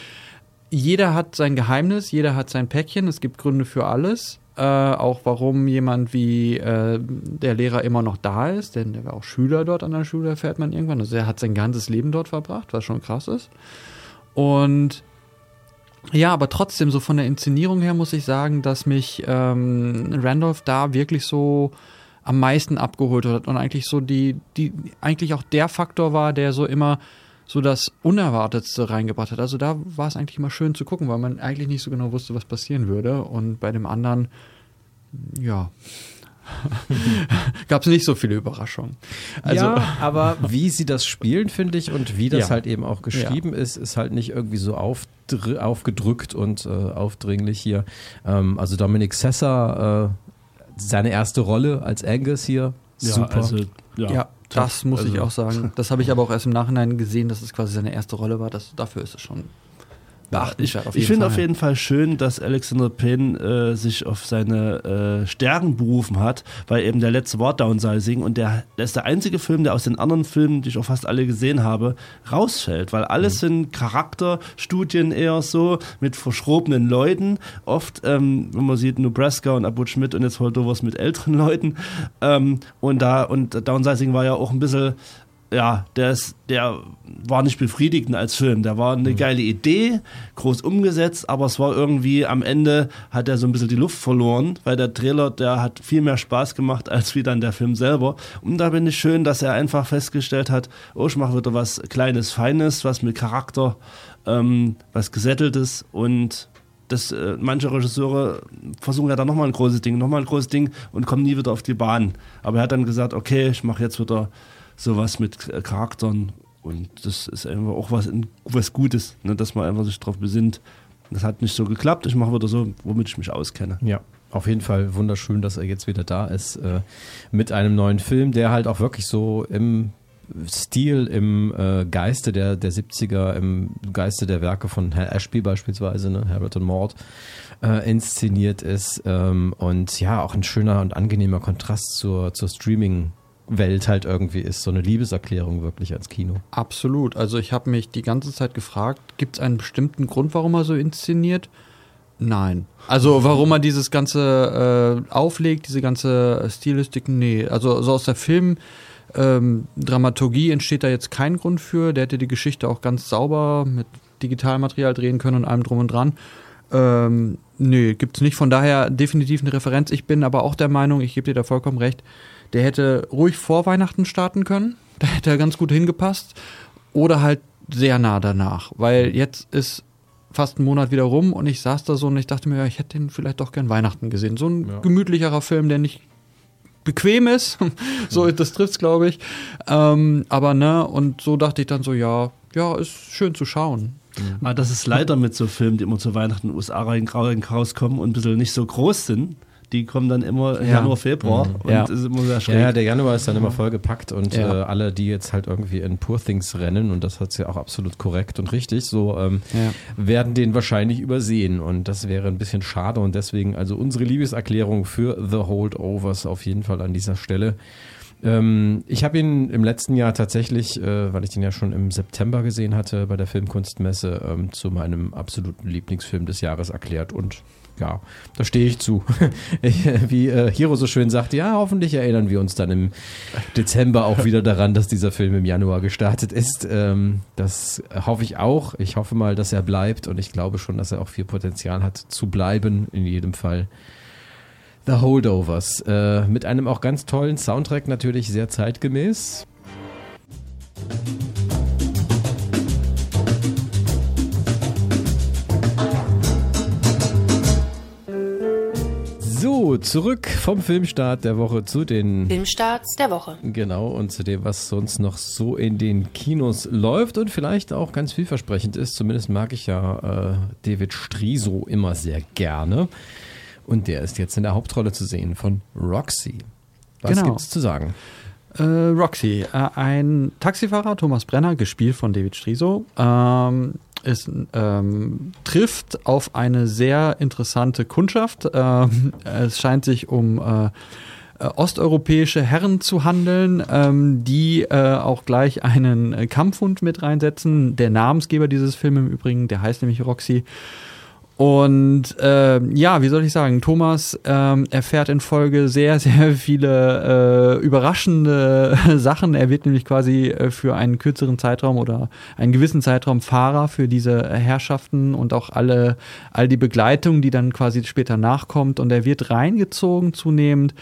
jeder hat sein Geheimnis, jeder hat sein Päckchen, es gibt Gründe für alles äh, auch warum jemand wie äh, der Lehrer immer noch da ist, denn der war auch Schüler dort an der Schule, erfährt man irgendwann. Also er hat sein ganzes Leben dort verbracht, was schon krass ist. Und ja, aber trotzdem, so von der Inszenierung her muss ich sagen, dass mich ähm, Randolph da wirklich so am meisten abgeholt hat und eigentlich so die, die, eigentlich auch der Faktor war, der so immer so das Unerwartetste reingebracht hat. Also da war es eigentlich immer schön zu gucken, weil man eigentlich nicht so genau wusste, was passieren würde. Und bei dem anderen, ja, [laughs] gab es nicht so viele Überraschungen. Also, ja, aber wie sie das spielen, finde ich, und wie das Ja. halt eben auch geschrieben ist, ist halt nicht irgendwie so aufdr aufgedrückt und äh, aufdringlich hier. Ähm, also Dominic Sessa, äh, seine erste Rolle als Angus hier, Ja, super. also, Ja, ja. das muss ich Also- auch sagen. [laughs] Das habe ich aber auch erst im Nachhinein gesehen, dass es quasi seine erste Rolle war. Das, dafür ist es schon Ich, auf ich jeden finde auf jeden Fall schön, dass Alexander Payne äh, sich auf seine äh, Stärken berufen hat, weil eben der letzte Wort Downsizing und der, der ist der einzige Film, der aus den anderen Filmen, die ich auch fast alle gesehen habe, rausfällt, weil alles sind Charakterstudien eher so mit verschrobenen Leuten. Oft, ähm, wenn man sieht, Nebraska und Abu Schmidt und jetzt Holdovers mit älteren Leuten. Ähm, und da, und Downsizing war ja auch ein bisschen ja, der, ist, der war nicht befriedigend als Film. Der war eine geile Idee, groß umgesetzt, aber es war irgendwie am Ende hat er so ein bisschen die Luft verloren, weil der Trailer, der hat viel mehr Spaß gemacht [laughs] als wie dann der Film selber. Und da bin ich schön, dass er einfach festgestellt hat, oh, ich mache wieder was Kleines, Feines, was mit Charakter, ähm, was Gesätteltes und das, äh, manche Regisseure versuchen ja dann nochmal ein großes Ding, nochmal ein großes Ding und kommen nie wieder auf die Bahn. Aber er hat dann gesagt, okay, ich mache jetzt wieder sowas mit Charakteren und das ist einfach auch was, was Gutes, ne, dass man einfach sich darauf besinnt. Das hat nicht so geklappt, ich mache wieder so, womit ich mich auskenne. Ja, auf jeden Fall wunderschön, dass er jetzt wieder da ist äh, mit einem neuen Film, der halt auch wirklich so im Stil, im äh, Geiste der, der 70er, im Geiste der Werke von Herr Ashby beispielsweise, ne, Harold und Mord, äh, inszeniert ist ähm, und ja, auch ein schöner und angenehmer Kontrast zur, zur Streaming-Welt halt irgendwie ist, so eine Liebeserklärung wirklich als Kino. Absolut. Also ich habe mich die ganze Zeit gefragt, gibt es einen bestimmten Grund, warum er so inszeniert? Nein. Also warum er dieses ganze äh, auflegt, diese ganze Stilistik, nee. Also so aus der Film ähm, Dramaturgie entsteht da jetzt kein Grund für. Der hätte die Geschichte auch ganz sauber mit Digitalmaterial drehen können und allem drum und dran. Ähm, nö, gibt's nicht. Von daher definitiv eine Referenz. Ich bin aber auch der Meinung, ich gebe dir da vollkommen recht, der hätte ruhig vor Weihnachten starten können. Da hätte er ganz gut hingepasst. Oder halt sehr nah danach. Weil jetzt ist fast ein Monat wieder rum und ich saß da so und ich dachte mir, ja, ich hätte den vielleicht doch gern Weihnachten gesehen. So ein Ja. gemütlicherer Film, der nicht bequem ist. [laughs] so, das trifft's, glaube ich. Ähm, aber ne, und so dachte ich dann so, ja, ja, ist schön zu schauen. Aber das ist leider mit so Filmen, die immer zu Weihnachten in den USA rauskommen und ein bisschen nicht so groß sind. Die kommen dann immer Ja. Januar, Februar Mhm. und Ja. ist immer sehr schräg. Ja, der Januar ist dann immer vollgepackt und äh, alle, die jetzt halt irgendwie in Poor Things rennen, und das hat's ja auch absolut korrekt und richtig, so ähm, werden den wahrscheinlich übersehen und das wäre ein bisschen schade und deswegen also unsere Liebeserklärung für The Holdovers auf jeden Fall an dieser Stelle. Ähm, ich habe ihn im letzten Jahr tatsächlich, äh, weil ich den ja schon im September gesehen hatte bei der Filmkunstmesse, ähm, zu meinem absoluten Lieblingsfilm des Jahres erklärt und ja, da stehe ich zu. [laughs] Äh, Wie äh, Hiro so schön sagt, ja, hoffentlich erinnern wir uns dann im Dezember auch wieder daran, dass dieser Film im Januar gestartet ist. Ähm, das hoffe ich auch. Ich hoffe mal, dass er bleibt und ich glaube schon, dass er auch viel Potenzial hat zu bleiben, in jedem Fall. The Holdovers. Äh, mit einem auch ganz tollen Soundtrack, natürlich sehr zeitgemäß. So, zurück vom Filmstart der Woche zu den Filmstarts der Woche. Genau, und zu dem, was sonst noch so in den Kinos läuft und vielleicht auch ganz vielversprechend ist. Zumindest mag ich ja äh, David Striso immer sehr gerne. Und der ist jetzt in der Hauptrolle zu sehen von Roxy. Was Genau. gibt's zu sagen? Äh, Roxy, äh, ein Taxifahrer, Thomas Brenner, gespielt von David Striso, ähm, ist, ähm, trifft auf eine sehr interessante Kundschaft. Ähm, es scheint sich um äh, äh, osteuropäische Herren zu handeln, ähm, die äh, auch gleich einen Kampfhund mit reinsetzen. Der Namensgeber dieses Films im Übrigen, der heißt nämlich Roxy. Und ähm, ja, wie soll ich sagen, Thomas ähm, erfährt in Folge sehr, [laughs] sehr viele äh, überraschende [laughs] Sachen. Er wird nämlich quasi äh, für einen kürzeren Zeitraum oder einen gewissen Zeitraum Fahrer für diese Herrschaften und auch alle, all die Begleitung, die dann quasi später nachkommt. Und er wird reingezogen zunehmend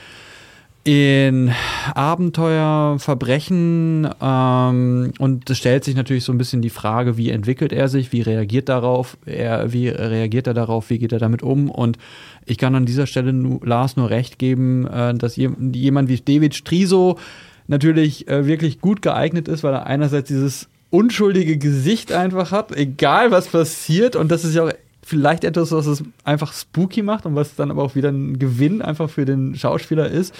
in Abenteuer, Verbrechen ähm, und es stellt sich natürlich so ein bisschen die Frage, wie entwickelt er sich, wie reagiert darauf, er, wie reagiert er darauf, wie geht er damit um? Und ich kann an dieser Stelle nu, Lars nur recht geben, äh, dass jemand wie David Striso natürlich äh, wirklich gut geeignet ist, weil er einerseits dieses unschuldige Gesicht einfach hat, egal was passiert. Und das ist ja auch vielleicht etwas, was es einfach spooky macht und was dann aber auch wieder ein Gewinn einfach für den Schauspieler ist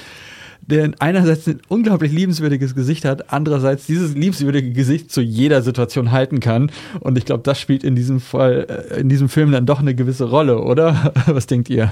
der einerseits ein unglaublich liebenswürdiges Gesicht hat, andererseits dieses liebenswürdige Gesicht zu jeder Situation halten kann. Und ich glaube, das spielt in diesem Fall, äh, in diesem Film dann doch eine gewisse Rolle, oder? [laughs] Was denkt ihr?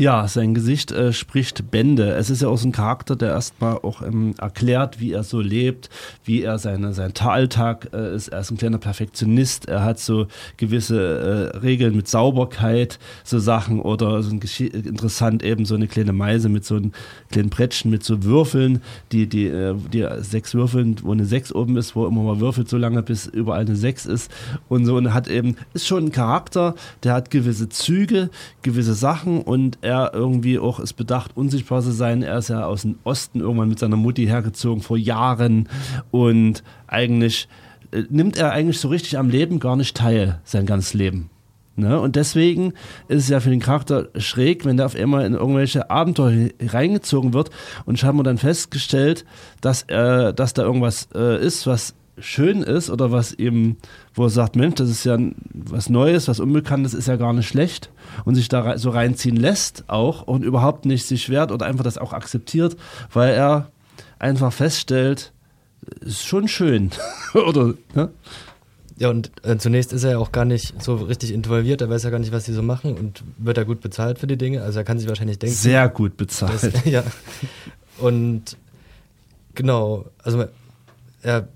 Ja, sein Gesicht äh, spricht Bände. Es ist ja auch so ein Charakter, der erstmal auch ähm, erklärt, wie er so lebt, wie er seine, sein Alltag äh, ist. Er ist ein kleiner Perfektionist. Er hat so gewisse äh, Regeln mit Sauberkeit, so Sachen oder so ein interessant eben so eine kleine Meise mit so einem kleinen Brettchen mit so Würfeln, die, die, äh, die sechs Würfeln, wo eine sechs oben ist, wo immer mal würfelt, so lange bis überall eine sechs ist und so. Und hat eben, ist schon ein Charakter, der hat gewisse Züge, gewisse Sachen und er irgendwie auch ist bedacht, unsichtbar zu sein. Er ist ja aus dem Osten irgendwann mit seiner Mutti hergezogen vor Jahren und eigentlich äh, nimmt er eigentlich so richtig am Leben gar nicht teil, sein ganzes Leben. Ne? Und deswegen ist es ja für den Charakter schräg, wenn der auf einmal in irgendwelche Abenteuer reingezogen wird. Und ich habe mir dann festgestellt, dass, er, dass da irgendwas äh, ist, was schön ist oder was eben, wo er sagt, Mensch, das ist ja was Neues, was Unbekanntes, ist ja gar nicht schlecht und sich da so reinziehen lässt auch und überhaupt nicht sich wehrt oder einfach das auch akzeptiert, weil er einfach feststellt, ist schon schön, [laughs] oder? Ne? Ja, und äh, zunächst ist er ja auch gar nicht so richtig involviert, er weiß ja gar nicht, was sie so machen und wird er gut bezahlt für die Dinge, also er kann sich wahrscheinlich denken. Sehr gut bezahlt. Dass, [laughs] ja. Und genau, also er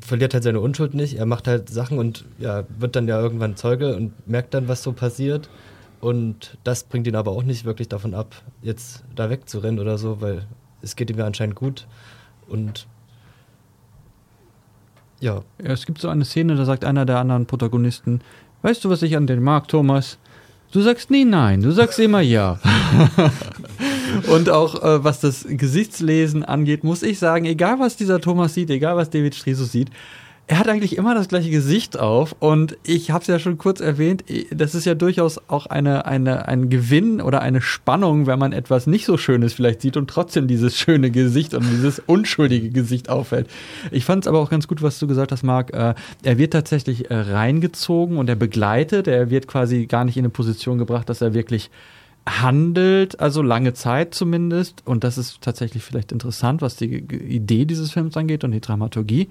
verliert halt seine Unschuld nicht. Er macht halt Sachen und ja, wird dann ja irgendwann Zeuge und merkt dann, was so passiert. Und das bringt ihn aber auch nicht wirklich davon ab, jetzt da wegzurennen oder so, weil es geht ihm ja anscheinend gut. Und ja. ja. Es gibt so eine Szene, da sagt einer der anderen Protagonisten, weißt du, was ich an den mag, Thomas? Du sagst nie nein, du sagst immer ja. [laughs] Und auch äh, was das Gesichtslesen angeht, muss ich sagen, egal was dieser Thomas sieht, egal was David Strisus sieht, er hat eigentlich immer das gleiche Gesicht auf und ich habe es ja schon kurz erwähnt, das ist ja durchaus auch eine, eine, ein Gewinn oder eine Spannung, wenn man etwas nicht so Schönes vielleicht sieht und trotzdem dieses schöne Gesicht und dieses unschuldige Gesicht auffällt. Ich fand es aber auch ganz gut, was du gesagt hast, Marc. Äh, er wird tatsächlich äh, reingezogen und er begleitet, er wird quasi gar nicht in eine Position gebracht, dass er wirklich handelt, also lange Zeit zumindest, und das ist tatsächlich vielleicht interessant, was die Idee dieses Films angeht und die Dramaturgie,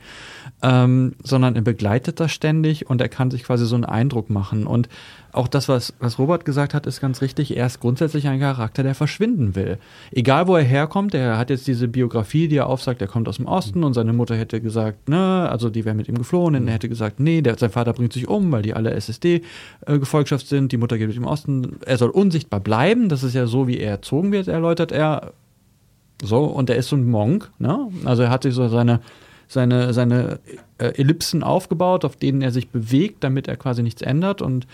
ähm, sondern er begleitet das ständig und er kann sich quasi so einen Eindruck machen. Und auch das, was, was Robert gesagt hat, ist ganz richtig. Er ist grundsätzlich ein Charakter, der verschwinden will. Egal, wo er herkommt, er hat jetzt diese Biografie, die er aufsagt, er kommt aus dem Osten und seine Mutter hätte gesagt, ne, also die wäre mit ihm geflohen und er hätte gesagt, nee, der, sein Vater bringt sich um, weil die alle SSD-Gefolgschaft äh, sind, die Mutter geht mit ihm Osten. Er soll unsichtbar bleiben, das ist ja so, wie er erzogen wird, erläutert er. So, und er ist so ein Monk, ne? Also er hat sich so seine seine, seine äh, Ellipsen aufgebaut, auf denen er sich bewegt, damit er quasi nichts ändert. Und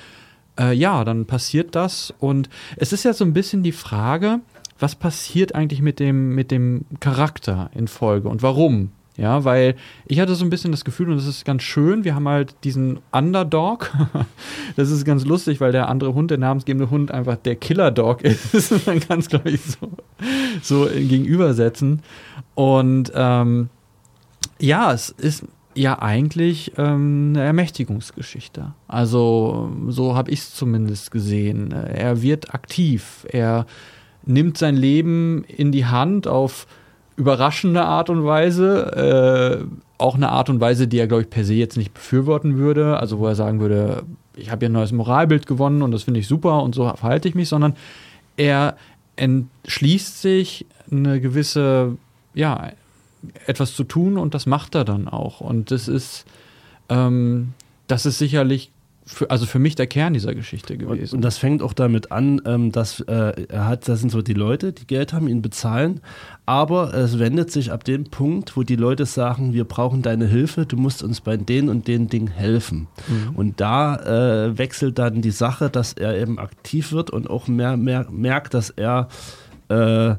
äh, ja, dann passiert das. Und es ist ja so ein bisschen die Frage, was passiert eigentlich mit dem, mit dem Charakter in Folge und warum? Ja, weil ich hatte so ein bisschen das Gefühl, und das ist ganz schön, wir haben halt diesen Underdog. [laughs] das ist ganz lustig, weil der andere Hund, der namensgebende Hund, einfach der Killer-Dog [laughs] ist. Man kann es, glaube ich, so, so gegenübersetzen. Und ähm, ja, es ist ja eigentlich ähm, eine Ermächtigungsgeschichte. Also so habe ich es zumindest gesehen. Er wird aktiv, er nimmt sein Leben in die Hand auf überraschende Art und Weise, äh, auch eine Art und Weise, die er, glaube ich, per se jetzt nicht befürworten würde, also wo er sagen würde, ich habe hier ein neues Moralbild gewonnen und das finde ich super und so verhalte ich mich, sondern er entschließt sich eine gewisse, ja, etwas zu tun und das macht er dann auch. Und das ist, ähm, das ist sicherlich für, also für mich der Kern dieser Geschichte gewesen. Und, und das fängt auch damit an, ähm, dass äh, er hat, das sind so die Leute, die Geld haben, ihn bezahlen, aber es wendet sich ab dem Punkt, wo die Leute sagen, wir brauchen deine Hilfe, du musst uns bei den und den Dingen helfen. Mhm. Und da äh, wechselt dann die Sache, dass er eben aktiv wird und auch mehr, mehr merkt, dass er äh,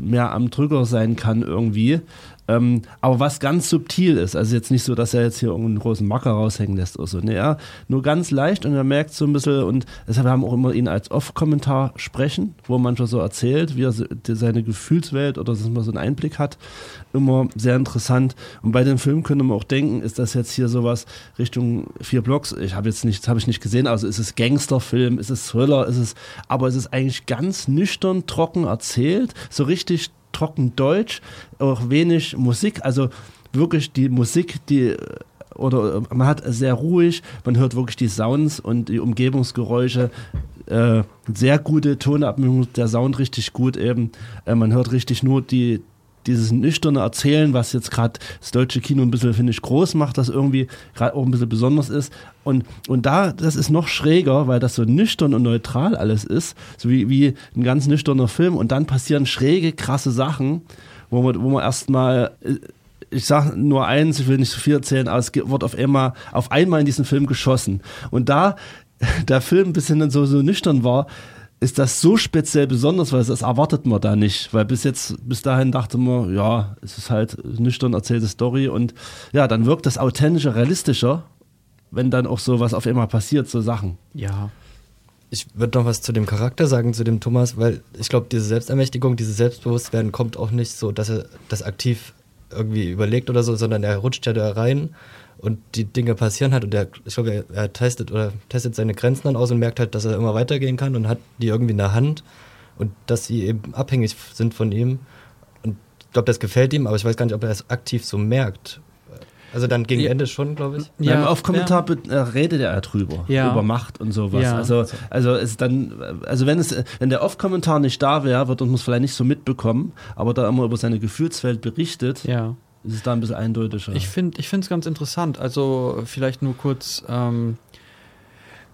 mehr am Drücker sein kann irgendwie. Ähm, aber was ganz subtil ist, also jetzt nicht so, dass er jetzt hier irgendeinen großen Macker raushängen lässt oder so. Nee, ja, nur ganz leicht und er merkt so ein bisschen, und deshalb haben wir auch immer ihn als Off-Kommentar sprechen, wo man schon so erzählt, wie er seine Gefühlswelt oder dass man so einen Einblick hat. Immer sehr interessant. Und bei dem Film könnte man auch denken, ist das jetzt hier sowas Richtung vier Blocks? Ich habe jetzt nichts, habe ich nicht gesehen. Also ist es Gangsterfilm, ist es Thriller, ist es, aber es ist eigentlich ganz nüchtern, trocken erzählt, so richtig trocken Deutsch, auch wenig Musik, also wirklich die Musik, die oder man hat sehr ruhig, man hört wirklich die Sounds und die Umgebungsgeräusche, äh, sehr gute Tonabmischung, der Sound richtig gut eben, äh, man hört richtig nur die, dieses nüchterne Erzählen, was jetzt gerade das deutsche Kino ein bisschen, finde ich, groß macht, das irgendwie gerade auch ein bisschen besonders ist. Und, und da, das ist noch schräger, weil das so nüchtern und neutral alles ist, so wie, wie ein ganz nüchterner Film. Und dann passieren schräge, krasse Sachen, wo man, wo man erstmal äh, ich sage nur eins, ich will nicht so viel erzählen, aber es wird auf einmal, auf einmal in diesen Film geschossen. Und da [laughs] der Film ein bisschen so, so nüchtern war, ist das so speziell besonders, weil das erwartet man da nicht. Weil bis jetzt, bis dahin dachte man, ja, es ist halt nüchtern erzählte Story und ja, dann wirkt das authentischer, realistischer, wenn dann auch so was auf einmal passiert, so Sachen. Ja. Ich würde noch was zu dem Charakter sagen, zu dem Thomas, weil ich glaube, diese Selbstermächtigung, dieses Selbstbewusstwerden kommt auch nicht so, dass er das aktiv irgendwie überlegt oder so, sondern er rutscht ja da rein und die Dinge passieren halt und er, ich glaube, er, er, testet oder testet seine Grenzen dann aus und merkt halt, dass er immer weitergehen kann und hat die irgendwie in der Hand und dass sie eben abhängig sind von ihm. Und ich glaube, das gefällt ihm, aber ich weiß gar nicht, ob er es aktiv so merkt. Also dann gegen ja. Ende schon, glaube ich. Ja, auf Kommentar ja. redet er drüber, ja. über Macht und sowas. Ja. Also, also ist dann, also wenn es, wenn der Off-Kommentar nicht da wäre, wird uns vielleicht nicht so mitbekommen, aber da immer über seine Gefühlswelt berichtet, ja ist es da ein bisschen eindeutiger. Ich finde es ganz interessant. Also vielleicht nur kurz. Ähm,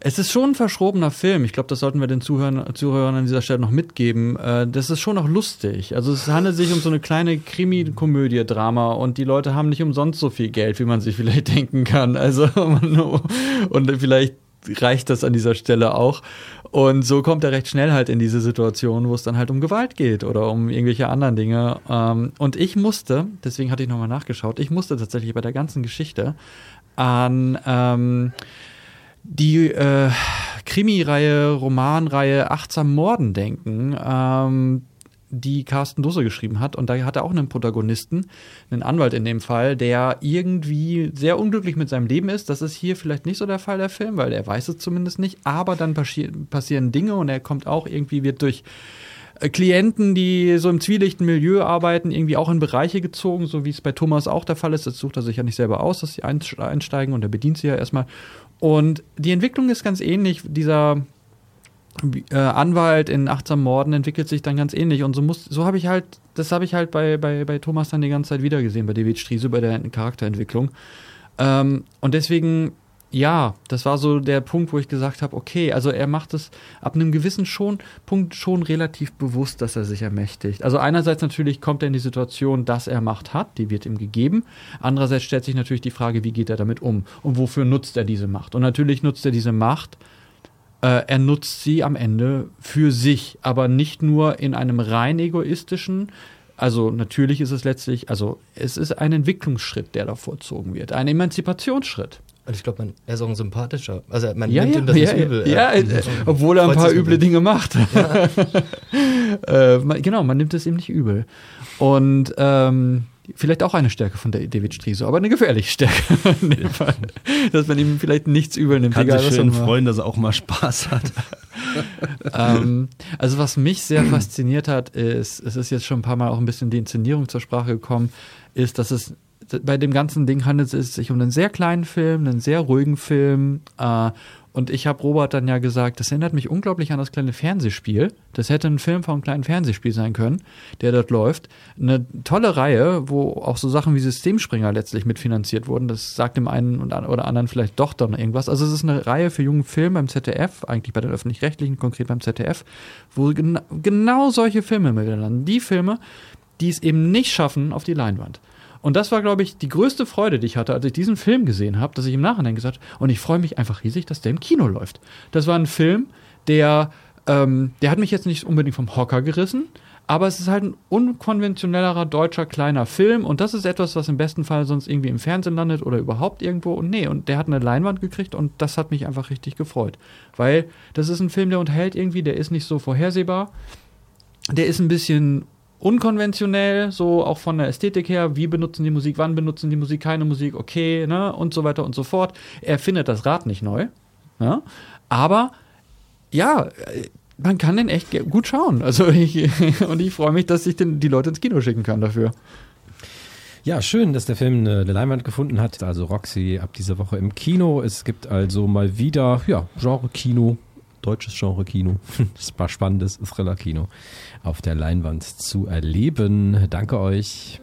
es ist schon ein verschrobener Film. Ich glaube, das sollten wir den Zuhörern, Zuhörern an dieser Stelle noch mitgeben. Äh, das ist schon auch lustig. Also es handelt sich um so eine kleine Krimi-Komödie-Drama und die Leute haben nicht umsonst so viel Geld, wie man sich vielleicht [laughs] denken kann. Also [laughs] und vielleicht reicht das an dieser Stelle auch. Und so kommt er recht schnell halt in diese Situation, wo es dann halt um Gewalt geht oder um irgendwelche anderen Dinge. Ähm, und ich musste, deswegen hatte ich nochmal nachgeschaut, ich musste tatsächlich bei der ganzen Geschichte an ähm, die äh, Krimireihe, Romanreihe Achtsam Morden denken. Ähm, die Carsten Dusse geschrieben hat. Und da hat er auch einen Protagonisten, einen Anwalt in dem Fall, der irgendwie sehr unglücklich mit seinem Leben ist. Das ist hier vielleicht nicht so der Fall der Film, weil er weiß es zumindest nicht. Aber dann passi passieren Dinge und er kommt auch irgendwie, wird durch äh, Klienten, die so im zwielichten Milieu arbeiten, irgendwie auch in Bereiche gezogen, so wie es bei Thomas auch der Fall ist. Das sucht er sich ja nicht selber aus, dass sie einsteigen und er bedient sie ja erstmal. Und die Entwicklung ist ganz ähnlich. Dieser äh, Anwalt in achtsam Morden entwickelt sich dann ganz ähnlich. Und so muss, so habe ich halt, das habe ich halt bei, bei, bei Thomas dann die ganze Zeit wieder gesehen, bei David Striese, bei der Charakterentwicklung. Ähm, und deswegen, ja, das war so der Punkt, wo ich gesagt habe, okay, also er macht es ab einem gewissen schon, Punkt schon relativ bewusst, dass er sich ermächtigt. Also einerseits natürlich kommt er in die Situation, dass er Macht hat, die wird ihm gegeben. Andererseits stellt sich natürlich die Frage, wie geht er damit um und wofür nutzt er diese Macht? Und natürlich nutzt er diese Macht, äh, er nutzt sie am Ende für sich, aber nicht nur in einem rein egoistischen, also natürlich ist es letztlich, also es ist ein Entwicklungsschritt, der da vorzogen wird, ein Emanzipationsschritt. Und ich glaube, man er ist auch ein sympathischer. Also man ja, nimmt ja, ihm das ja, nicht übel. Ja, ja, obwohl er ein paar üble Dinge macht. Ja. [laughs] äh, man, genau, man nimmt es ihm nicht übel. Und ähm, Vielleicht auch eine Stärke von David Striso, aber eine gefährliche Stärke. [laughs] dass man ihm vielleicht nichts übel nimmt. Kann egal, sich schön freuen, dass er auch mal Spaß hat. [laughs] ähm, also was mich sehr [clears throat] fasziniert hat, ist, es ist jetzt schon ein paar Mal auch ein bisschen die Inszenierung zur Sprache gekommen, ist, dass es bei dem ganzen Ding handelt es sich um einen sehr kleinen Film, einen sehr ruhigen Film. Äh, und ich habe Robert dann ja gesagt, das erinnert mich unglaublich an das kleine Fernsehspiel. Das hätte ein Film vom kleinen Fernsehspiel sein können, der dort läuft. Eine tolle Reihe, wo auch so Sachen wie Systemspringer letztlich mitfinanziert wurden. Das sagt dem einen oder anderen vielleicht doch dann irgendwas. Also es ist eine Reihe für jungen Film beim ZDF, eigentlich bei den öffentlich-rechtlichen, konkret beim ZDF, wo gen genau solche Filme mit landen. Die Filme, die es eben nicht schaffen auf die Leinwand. Und das war, glaube ich, die größte Freude, die ich hatte, als ich diesen Film gesehen habe, dass ich im Nachhinein gesagt habe, und ich freue mich einfach riesig, dass der im Kino läuft. Das war ein Film, der, ähm, der hat mich jetzt nicht unbedingt vom Hocker gerissen, aber es ist halt ein unkonventionellerer deutscher kleiner Film und das ist etwas, was im besten Fall sonst irgendwie im Fernsehen landet oder überhaupt irgendwo. Und nee, und der hat eine Leinwand gekriegt und das hat mich einfach richtig gefreut, weil das ist ein Film, der unterhält irgendwie, der ist nicht so vorhersehbar, der ist ein bisschen unkonventionell, so auch von der Ästhetik her, wie benutzen die Musik, wann benutzen die Musik, keine Musik, okay, ne, und so weiter und so fort. Er findet das Rad nicht neu, ne? aber ja, man kann den echt gut schauen. Also ich, [laughs] und ich freue mich, dass ich den, die Leute ins Kino schicken kann dafür. Ja, schön, dass der Film eine, Leinwand gefunden hat. Also Roxy ab dieser Woche im Kino. Es gibt also mal wieder, ja, Genre-Kino, deutsches Genre-Kino. [laughs] Das war spannendes Thriller-Kino auf der Leinwand zu erleben. Danke euch.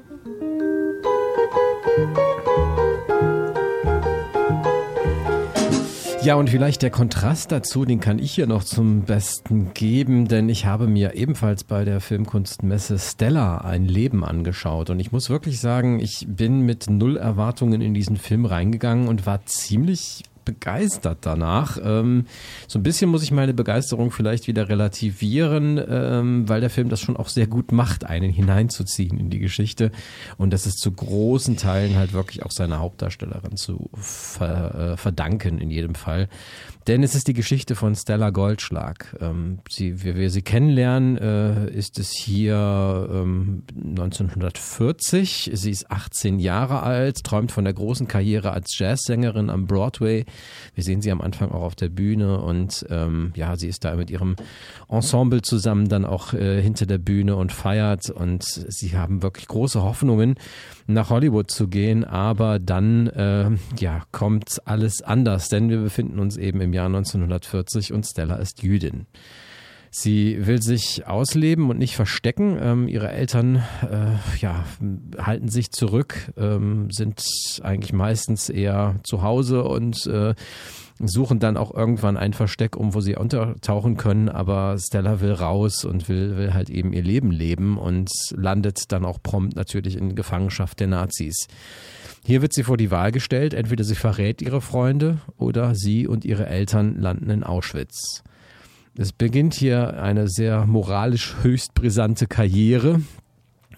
Ja, und vielleicht der Kontrast dazu, den kann ich hier noch zum Besten geben, denn ich habe mir ebenfalls bei der Filmkunstmesse Stella ein Leben angeschaut. Und ich muss wirklich sagen, ich bin mit null Erwartungen in diesen Film reingegangen und war ziemlich begeistert danach. Ähm, so ein bisschen muss ich meine Begeisterung vielleicht wieder relativieren, ähm, weil der Film das schon auch sehr gut macht, einen hineinzuziehen in die Geschichte. Und das ist zu großen Teilen halt wirklich auch seiner Hauptdarstellerin zu ver, äh, verdanken in jedem Fall. Denn es ist die Geschichte von Stella Goldschlag. Ähm, sie, wie wir sie kennenlernen, äh, ist es hier ähm, 1940. Sie ist 18 Jahre alt, träumt von der großen Karriere als Jazzsängerin am Broadway. Wir sehen sie am Anfang auch auf der Bühne und ähm, ja, sie ist da mit ihrem Ensemble zusammen dann auch äh, hinter der Bühne und feiert und sie haben wirklich große Hoffnungen nach Hollywood zu gehen, aber dann äh, ja kommt alles anders, denn wir befinden uns eben im Jahr 1940 und Stella ist Jüdin. Sie will sich ausleben und nicht verstecken. Ähm, ihre Eltern äh, ja, halten sich zurück, ähm, sind eigentlich meistens eher zu Hause und äh, suchen dann auch irgendwann ein Versteck, um wo sie untertauchen können. Aber Stella will raus und will, will halt eben ihr Leben leben und landet dann auch prompt natürlich in Gefangenschaft der Nazis. Hier wird sie vor die Wahl gestellt, entweder sie verrät ihre Freunde oder sie und ihre Eltern landen in Auschwitz. Es beginnt hier eine sehr moralisch höchst brisante Karriere,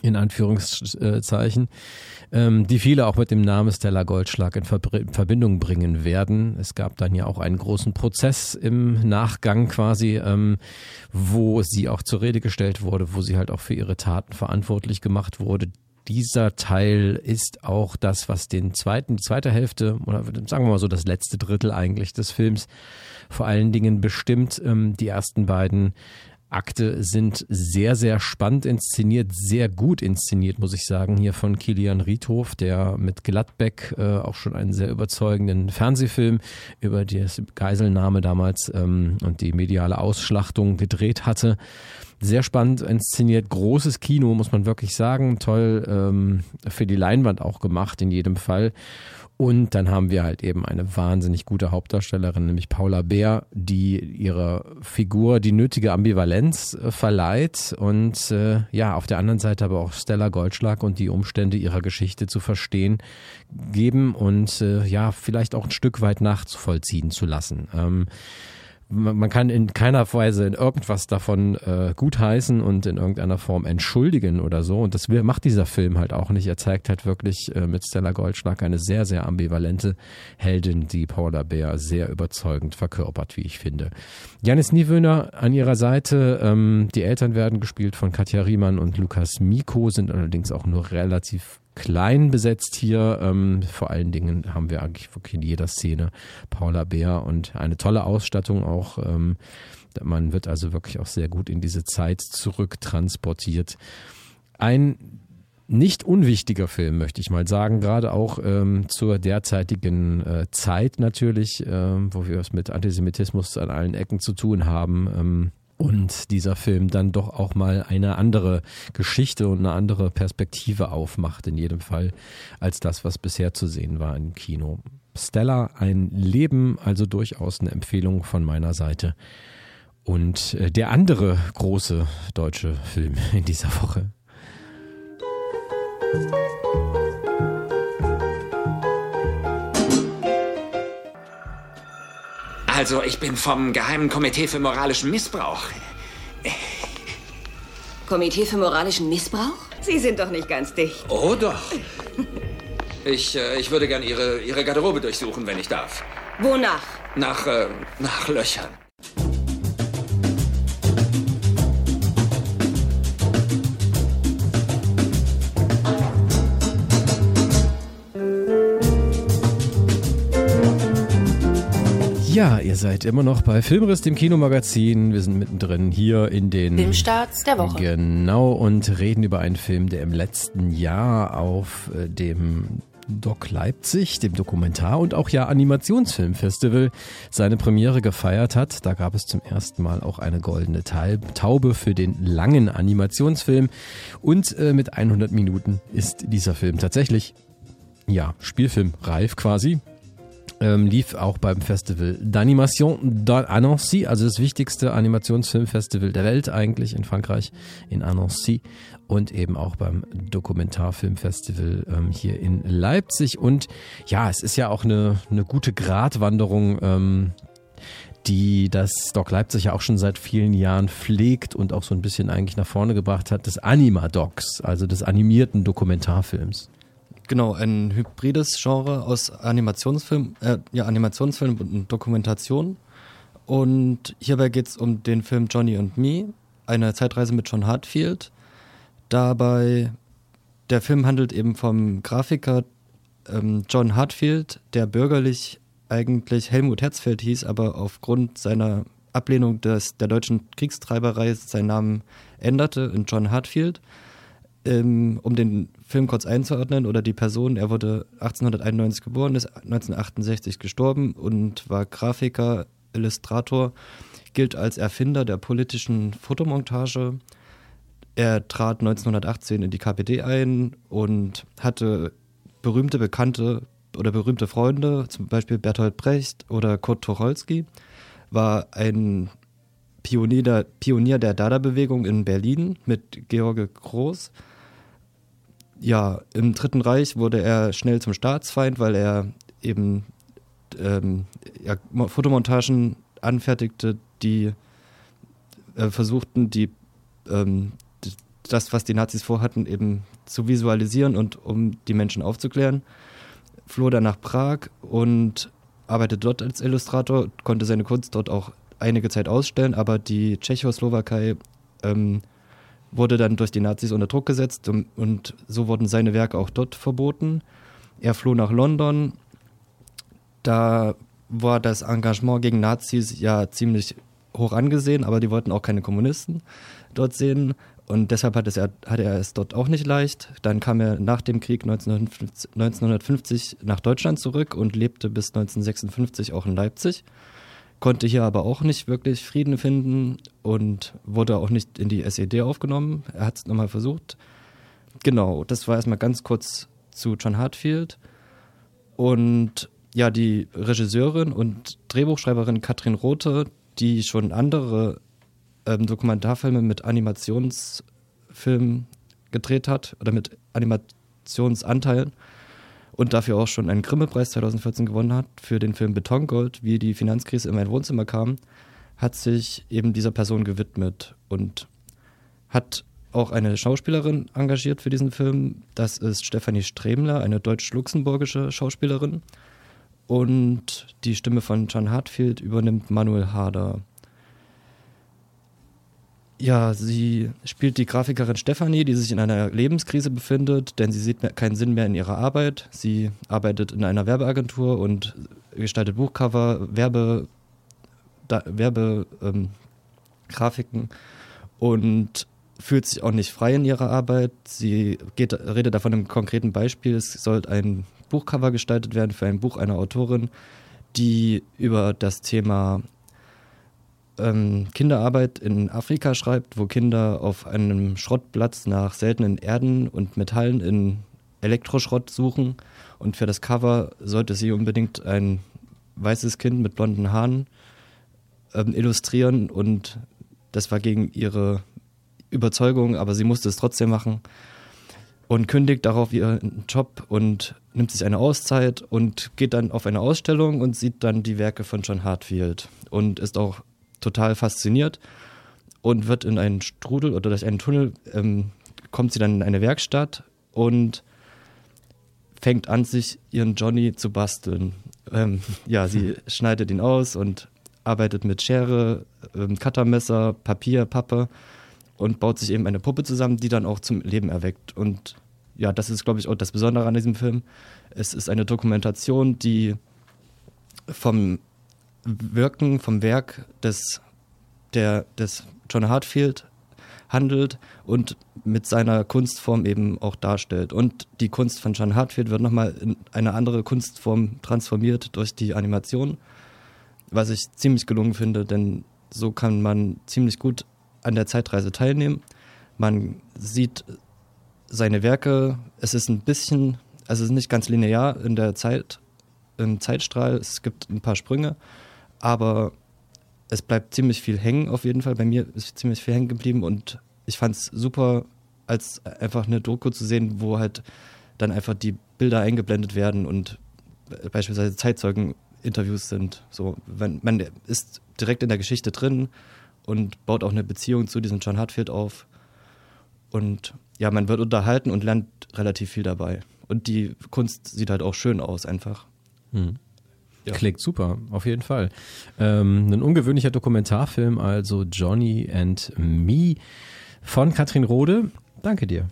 in Anführungszeichen, ähm, die viele auch mit dem Namen Stella Goldschlag in Verbindung bringen werden. Es gab dann ja auch einen großen Prozess im Nachgang quasi, ähm, wo sie auch zur Rede gestellt wurde, wo sie halt auch für ihre Taten verantwortlich gemacht wurde dieser Teil ist auch das, was den zweiten, die zweite Hälfte oder sagen wir mal so das letzte Drittel eigentlich des Films vor allen Dingen bestimmt. Ähm, die ersten beiden Akte sind sehr, sehr spannend inszeniert, sehr gut inszeniert, muss ich sagen, hier von Kilian Riedhof, der mit Gladbeck äh, auch schon einen sehr überzeugenden Fernsehfilm über die Geiselnahme damals ähm, und die mediale Ausschlachtung gedreht hatte. Sehr spannend inszeniert, großes Kino, muss man wirklich sagen. Toll ähm, für die Leinwand auch gemacht in jedem Fall. Und dann haben wir halt eben eine wahnsinnig gute Hauptdarstellerin, nämlich Paula Bär, die ihrer Figur die nötige Ambivalenz äh, verleiht und äh, ja, auf der anderen Seite aber auch Stella Goldschlag und die Umstände ihrer Geschichte zu verstehen geben und äh, ja, vielleicht auch ein Stück weit nachzuvollziehen zu lassen. Ähm, man kann in keiner Weise in irgendwas davon äh, gutheißen und in irgendeiner Form entschuldigen oder so. Und das macht dieser Film halt auch nicht. Er zeigt halt wirklich äh, mit Stella Goldschlag eine sehr, sehr ambivalente Heldin, die Paula Bär sehr überzeugend verkörpert, wie ich finde. Janis Niewöhner an ihrer Seite. Ähm, die Eltern werden gespielt von Katja Riemann und Lukas Miko, sind allerdings auch nur relativ klein besetzt hier. Ähm, vor allen Dingen haben wir eigentlich wirklich in jeder Szene Paula Bär und eine tolle Ausstattung auch. Ähm, man wird also wirklich auch sehr gut in diese Zeit zurücktransportiert. Ein nicht unwichtiger Film, möchte ich mal sagen, gerade auch ähm, zur derzeitigen äh, Zeit natürlich, äh, wo wir es mit Antisemitismus an allen Ecken zu tun haben. Ähm, und dieser Film dann doch auch mal eine andere Geschichte und eine andere Perspektive aufmacht, in jedem Fall, als das, was bisher zu sehen war im Kino. Stella, ein Leben, also durchaus eine Empfehlung von meiner Seite. Und äh, der andere große deutsche Film in dieser Woche. Also, ich bin vom Geheimen Komitee für moralischen Missbrauch. Komitee für moralischen Missbrauch? Sie sind doch nicht ganz dicht. Oh doch. Ich, äh, ich würde gern Ihre, Ihre Garderobe durchsuchen, wenn ich darf. Wonach? Nach, äh, nach Löchern. Ja, ihr seid immer noch bei Filmriss, dem Kinomagazin. Wir sind mittendrin hier in den Filmstarts der Woche. Genau und reden über einen Film, der im letzten Jahr auf äh, dem Doc Leipzig, dem Dokumentar- und auch ja Animationsfilmfestival, seine Premiere gefeiert hat. Da gab es zum ersten Mal auch eine goldene Taube für den langen Animationsfilm. Und äh, mit 100 Minuten ist dieser Film tatsächlich, ja, Spielfilm reif quasi. Ähm, lief auch beim Festival d'Animation d'Annecy, also das wichtigste Animationsfilmfestival der Welt eigentlich in Frankreich, in Annecy und eben auch beim Dokumentarfilmfestival ähm, hier in Leipzig. Und ja, es ist ja auch eine, eine gute Gratwanderung, ähm, die das Doc Leipzig ja auch schon seit vielen Jahren pflegt und auch so ein bisschen eigentlich nach vorne gebracht hat, des Anima-Docs, also des animierten Dokumentarfilms. Genau, ein hybrides Genre aus Animationsfilm, äh, ja, Animationsfilm und Dokumentation. Und hierbei geht es um den Film Johnny and Me, eine Zeitreise mit John Hartfield. Dabei, der Film handelt eben vom Grafiker ähm, John Hartfield, der bürgerlich eigentlich Helmut Herzfeld hieß, aber aufgrund seiner Ablehnung des, der deutschen Kriegstreiberei seinen Namen änderte in John Hartfield. Ähm, um den Film kurz einzuordnen oder die Person, er wurde 1891 geboren, ist 1968 gestorben und war Grafiker, Illustrator, gilt als Erfinder der politischen Fotomontage. Er trat 1918 in die KPD ein und hatte berühmte Bekannte oder berühmte Freunde, zum Beispiel Bertolt Brecht oder Kurt Tucholsky, war ein Pionier der, Pionier der Dada-Bewegung in Berlin mit George Groß ja, im Dritten Reich wurde er schnell zum Staatsfeind, weil er eben ähm, ja, Fotomontagen anfertigte, die äh, versuchten, die, ähm, das, was die Nazis vorhatten, eben zu visualisieren und um die Menschen aufzuklären. Floh dann nach Prag und arbeitete dort als Illustrator, konnte seine Kunst dort auch einige Zeit ausstellen, aber die Tschechoslowakei ähm, wurde dann durch die Nazis unter Druck gesetzt und, und so wurden seine Werke auch dort verboten. Er floh nach London. Da war das Engagement gegen Nazis ja ziemlich hoch angesehen, aber die wollten auch keine Kommunisten dort sehen. Und deshalb hat es, hatte er es dort auch nicht leicht. Dann kam er nach dem Krieg 1950, 1950 nach Deutschland zurück und lebte bis 1956 auch in Leipzig konnte hier aber auch nicht wirklich Frieden finden und wurde auch nicht in die SED aufgenommen. Er hat es nochmal versucht. Genau, das war erstmal ganz kurz zu John Hartfield. Und ja, die Regisseurin und Drehbuchschreiberin Katrin Rothe, die schon andere ähm, Dokumentarfilme mit Animationsfilmen gedreht hat oder mit Animationsanteilen, und dafür auch schon einen Grimme-Preis 2014 gewonnen hat für den Film Betongold, wie die Finanzkrise in mein Wohnzimmer kam, hat sich eben dieser Person gewidmet und hat auch eine Schauspielerin engagiert für diesen Film. Das ist Stefanie Stremler, eine deutsch-luxemburgische Schauspielerin. Und die Stimme von John Hartfield übernimmt Manuel Harder. Ja, sie spielt die Grafikerin Stefanie, die sich in einer Lebenskrise befindet, denn sie sieht keinen Sinn mehr in ihrer Arbeit. Sie arbeitet in einer Werbeagentur und gestaltet Buchcover, Werbe, da, Werbe ähm, und fühlt sich auch nicht frei in ihrer Arbeit. Sie geht, redet davon im konkreten Beispiel, es soll ein Buchcover gestaltet werden für ein Buch einer Autorin, die über das Thema ähm, Kinderarbeit in Afrika schreibt, wo Kinder auf einem Schrottplatz nach seltenen Erden und Metallen in Elektroschrott suchen. Und für das Cover sollte sie unbedingt ein weißes Kind mit blonden Haaren ähm, illustrieren. Und das war gegen ihre Überzeugung, aber sie musste es trotzdem machen. Und kündigt darauf ihren Job und nimmt sich eine Auszeit und geht dann auf eine Ausstellung und sieht dann die Werke von John Hartfield und ist auch total fasziniert und wird in einen Strudel oder durch einen Tunnel ähm, kommt sie dann in eine Werkstatt und fängt an, sich ihren Johnny zu basteln. Ähm, ja, sie [laughs] schneidet ihn aus und arbeitet mit Schere, ähm, Cuttermesser, Papier, Pappe und baut sich eben eine Puppe zusammen, die dann auch zum Leben erweckt. Und ja, das ist, glaube ich, auch das Besondere an diesem Film. Es ist eine Dokumentation, die vom Wirken, vom Werk des, der, des John Hartfield handelt und mit seiner Kunstform eben auch darstellt. Und die Kunst von John Hartfield wird nochmal in eine andere Kunstform transformiert durch die Animation, was ich ziemlich gelungen finde, denn so kann man ziemlich gut an der Zeitreise teilnehmen. Man sieht seine Werke, es ist ein bisschen, also es ist nicht ganz linear in der Zeit, im Zeitstrahl, es gibt ein paar Sprünge, aber es bleibt ziemlich viel hängen auf jeden Fall. Bei mir ist ziemlich viel hängen geblieben und ich fand es super, als einfach eine Doku zu sehen, wo halt dann einfach die Bilder eingeblendet werden und beispielsweise Zeitzeugen-Interviews sind. So, wenn, man ist direkt in der Geschichte drin und baut auch eine Beziehung zu diesem John Hartfield auf. Und ja, man wird unterhalten und lernt relativ viel dabei. Und die Kunst sieht halt auch schön aus, einfach. Hm. Ja. Klingt super, auf jeden Fall. Ähm, ein ungewöhnlicher Dokumentarfilm, also Johnny and Me von Katrin Rode. Danke dir.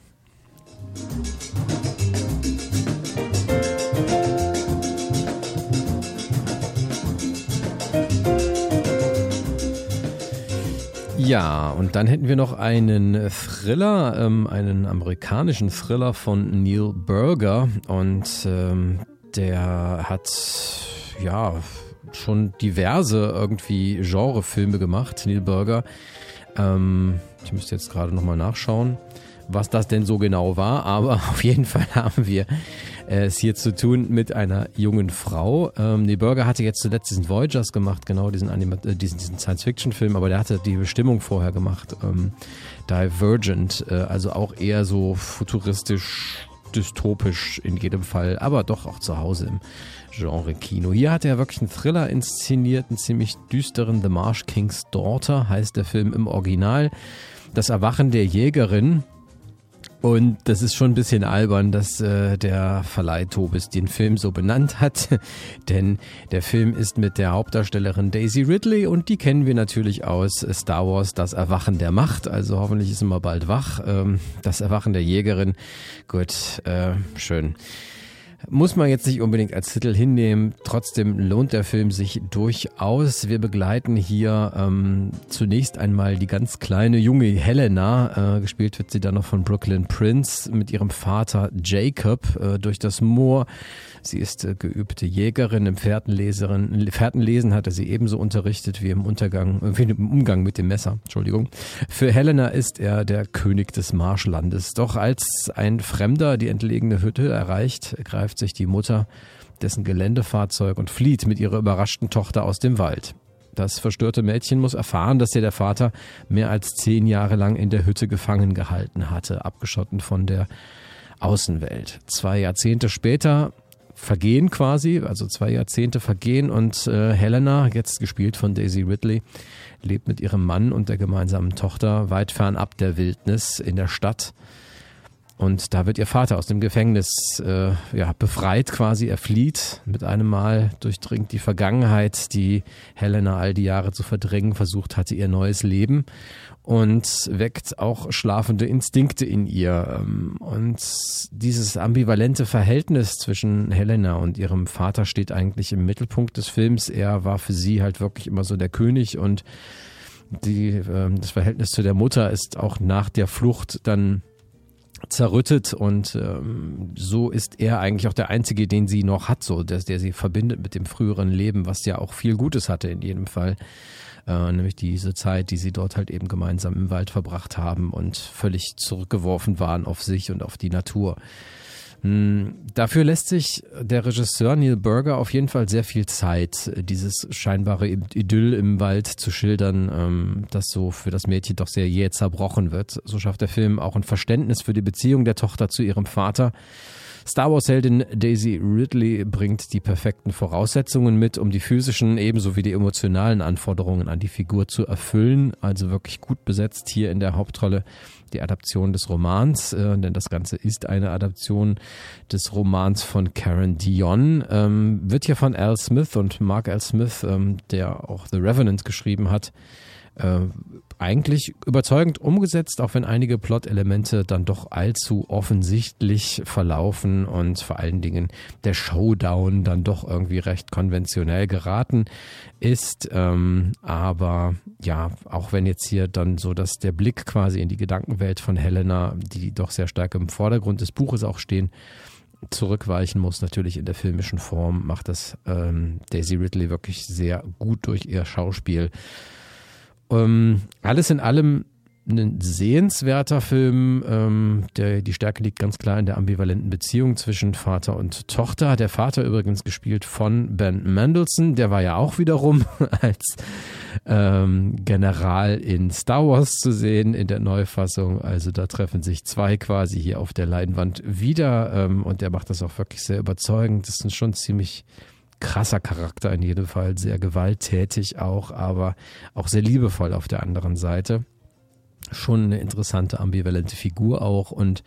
Ja, und dann hätten wir noch einen Thriller, ähm, einen amerikanischen Thriller von Neil Burger. Und ähm, der hat ja schon diverse irgendwie Genrefilme gemacht, Neil Burger. Ähm, ich müsste jetzt gerade nochmal nachschauen, was das denn so genau war, aber [laughs] auf jeden Fall haben wir es hier zu tun mit einer jungen Frau. Ähm, Neil Burger hatte jetzt zuletzt diesen Voyagers gemacht, genau diesen, äh, diesen, diesen Science-Fiction-Film, aber der hatte die Bestimmung vorher gemacht. Ähm, Divergent, äh, also auch eher so futuristisch, dystopisch in jedem Fall, aber doch auch zu Hause im Genre-Kino. Hier hat er wirklich einen Thriller inszeniert, einen ziemlich düsteren The Marsh King's Daughter, heißt der Film im Original. Das Erwachen der Jägerin. Und das ist schon ein bisschen albern, dass äh, der Verleih Tobis den Film so benannt hat. [laughs] Denn der Film ist mit der Hauptdarstellerin Daisy Ridley und die kennen wir natürlich aus Star Wars Das Erwachen der Macht. Also hoffentlich ist mal bald wach. Ähm, das Erwachen der Jägerin. Gut, äh, schön. Muss man jetzt nicht unbedingt als Titel hinnehmen. Trotzdem lohnt der Film sich durchaus. Wir begleiten hier ähm, zunächst einmal die ganz kleine junge Helena. Äh, gespielt wird sie dann noch von Brooklyn Prince mit ihrem Vater Jacob äh, durch das Moor. Sie ist äh, geübte Jägerin, im Pferdenleserin, Pferdenlesen hatte sie ebenso unterrichtet wie im Untergang, äh, wie im Umgang mit dem Messer. Entschuldigung. Für Helena ist er der König des Marschlandes. Doch als ein Fremder die entlegene Hütte erreicht, greift sich die Mutter dessen Geländefahrzeug und flieht mit ihrer überraschten Tochter aus dem Wald. Das verstörte Mädchen muss erfahren, dass ihr der Vater mehr als zehn Jahre lang in der Hütte gefangen gehalten hatte, abgeschotten von der Außenwelt. Zwei Jahrzehnte später vergehen quasi, also zwei Jahrzehnte vergehen und äh, Helena, jetzt gespielt von Daisy Ridley, lebt mit ihrem Mann und der gemeinsamen Tochter weit fernab der Wildnis in der Stadt. Und da wird ihr Vater aus dem Gefängnis äh, ja, befreit quasi. Er flieht mit einem Mal, durchdringt die Vergangenheit, die Helena all die Jahre zu verdrängen versucht hatte, ihr neues Leben und weckt auch schlafende Instinkte in ihr. Ähm, und dieses ambivalente Verhältnis zwischen Helena und ihrem Vater steht eigentlich im Mittelpunkt des Films. Er war für sie halt wirklich immer so der König und die, ähm, das Verhältnis zu der Mutter ist auch nach der Flucht dann zerrüttet und ähm, so ist er eigentlich auch der einzige, den sie noch hat, so der, der sie verbindet mit dem früheren Leben, was ja auch viel Gutes hatte in jedem Fall äh, nämlich diese Zeit, die sie dort halt eben gemeinsam im Wald verbracht haben und völlig zurückgeworfen waren auf sich und auf die Natur. Hm, dafür lässt sich der Regisseur Neil Burger auf jeden Fall sehr viel Zeit, dieses scheinbare Idyll im Wald zu schildern, ähm, das so für das Mädchen doch sehr jäh zerbrochen wird. So schafft der Film auch ein Verständnis für die Beziehung der Tochter zu ihrem Vater Star Wars-Heldin Daisy Ridley bringt die perfekten Voraussetzungen mit, um die physischen ebenso wie die emotionalen Anforderungen an die Figur zu erfüllen. Also wirklich gut besetzt hier in der Hauptrolle die Adaption des Romans, äh, denn das Ganze ist eine Adaption des Romans von Karen Dion. Ähm, wird hier von Al Smith und Mark Al Smith, ähm, der auch The Revenant geschrieben hat, äh, eigentlich überzeugend umgesetzt, auch wenn einige Plot-Elemente dann doch allzu offensichtlich verlaufen und vor allen Dingen der Showdown dann doch irgendwie recht konventionell geraten ist. Ähm, aber ja, auch wenn jetzt hier dann so, dass der Blick quasi in die Gedankenwelt von Helena, die doch sehr stark im Vordergrund des Buches auch stehen, zurückweichen muss, natürlich in der filmischen Form, macht das ähm, Daisy Ridley wirklich sehr gut durch ihr Schauspiel. Ähm, alles in allem ein sehenswerter Film. Ähm, der, die Stärke liegt ganz klar in der ambivalenten Beziehung zwischen Vater und Tochter. Der Vater übrigens gespielt von Ben Mendelssohn. Der war ja auch wiederum [laughs] als ähm, General in Star Wars zu sehen in der Neufassung. Also da treffen sich zwei quasi hier auf der Leinwand wieder. Ähm, und der macht das auch wirklich sehr überzeugend. Das ist schon ziemlich krasser Charakter in jedem Fall, sehr gewalttätig auch, aber auch sehr liebevoll auf der anderen Seite. Schon eine interessante, ambivalente Figur auch und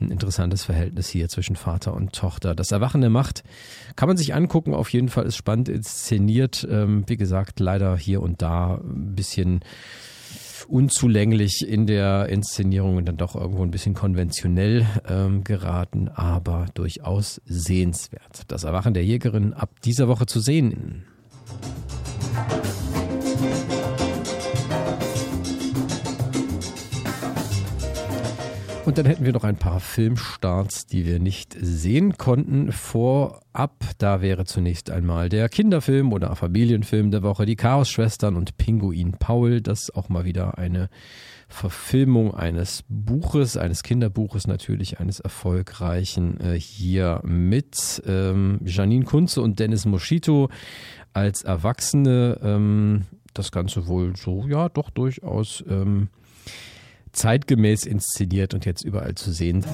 ein interessantes Verhältnis hier zwischen Vater und Tochter. Das Erwachen der Macht kann man sich angucken, auf jeden Fall ist spannend inszeniert. Ähm, wie gesagt, leider hier und da ein bisschen unzulänglich in der Inszenierung und dann doch irgendwo ein bisschen konventionell ähm, geraten, aber durchaus sehenswert. Das Erwachen der Jägerin ab dieser Woche zu sehen. Und dann hätten wir noch ein paar Filmstarts, die wir nicht sehen konnten vorab. Da wäre zunächst einmal der Kinderfilm oder Familienfilm der Woche, die Chaos-Schwestern und Pinguin Paul. Das auch mal wieder eine Verfilmung eines Buches, eines Kinderbuches natürlich, eines erfolgreichen äh, hier mit ähm, Janine Kunze und Dennis Moschito als Erwachsene. Ähm, das Ganze wohl so, ja, doch durchaus ähm, zeitgemäß inszeniert und jetzt überall zu sehen.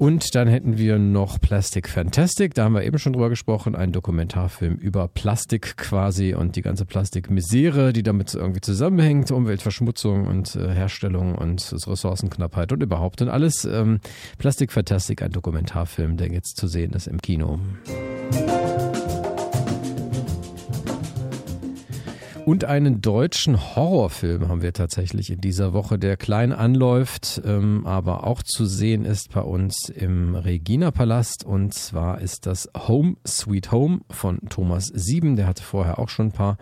Und dann hätten wir noch Plastic Fantastic, da haben wir eben schon drüber gesprochen, ein Dokumentarfilm über Plastik quasi und die ganze Plastikmisere, die damit irgendwie zusammenhängt, Umweltverschmutzung und äh, Herstellung und Ressourcenknappheit und überhaupt und alles. Ähm, Plastic Fantastic, ein Dokumentarfilm, der jetzt zu sehen ist im Kino. Und einen deutschen Horrorfilm haben wir tatsächlich in dieser Woche, der klein anläuft, ähm, aber auch zu sehen ist bei uns im Regina Palast. Und zwar ist das Home Sweet Home von Thomas Sieben. Der hatte vorher auch schon ein paar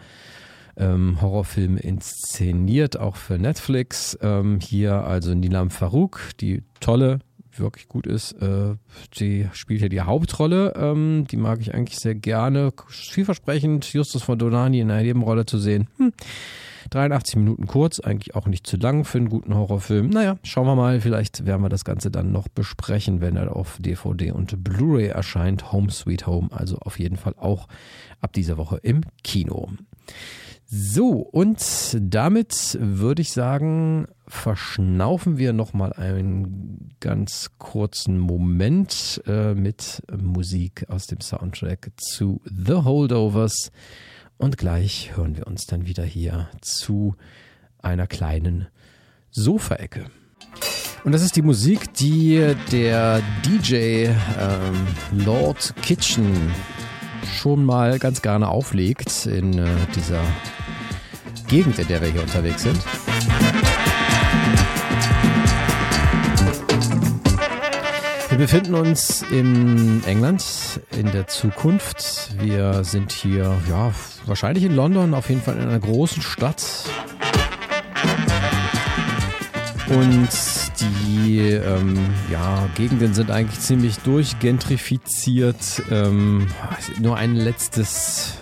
ähm, Horrorfilme inszeniert, auch für Netflix. Ähm, hier also Nilam Farouk, die tolle wirklich gut ist. Äh, die spielt hier die Hauptrolle. Ähm, die mag ich eigentlich sehr gerne. Vielversprechend, Justus von Donani in einer Nebenrolle zu sehen. Hm. 83 Minuten kurz, eigentlich auch nicht zu lang für einen guten Horrorfilm. Naja, schauen wir mal. Vielleicht werden wir das Ganze dann noch besprechen, wenn er auf DVD und Blu-ray erscheint. Home Sweet Home, also auf jeden Fall auch ab dieser Woche im Kino. So, und damit würde ich sagen, verschnaufen wir nochmal einen ganz kurzen Moment äh, mit Musik aus dem Soundtrack zu The Holdovers. Und gleich hören wir uns dann wieder hier zu einer kleinen Sofaecke. Und das ist die Musik, die der DJ ähm, Lord Kitchen schon mal ganz gerne auflegt in äh, dieser Gegend, in der wir hier unterwegs sind. Wir befinden uns in England in der Zukunft. Wir sind hier, ja, wahrscheinlich in London, auf jeden Fall in einer großen Stadt. Und die ähm, ja, Gegenden sind eigentlich ziemlich durchgentrifiziert. Ähm, nur ein letztes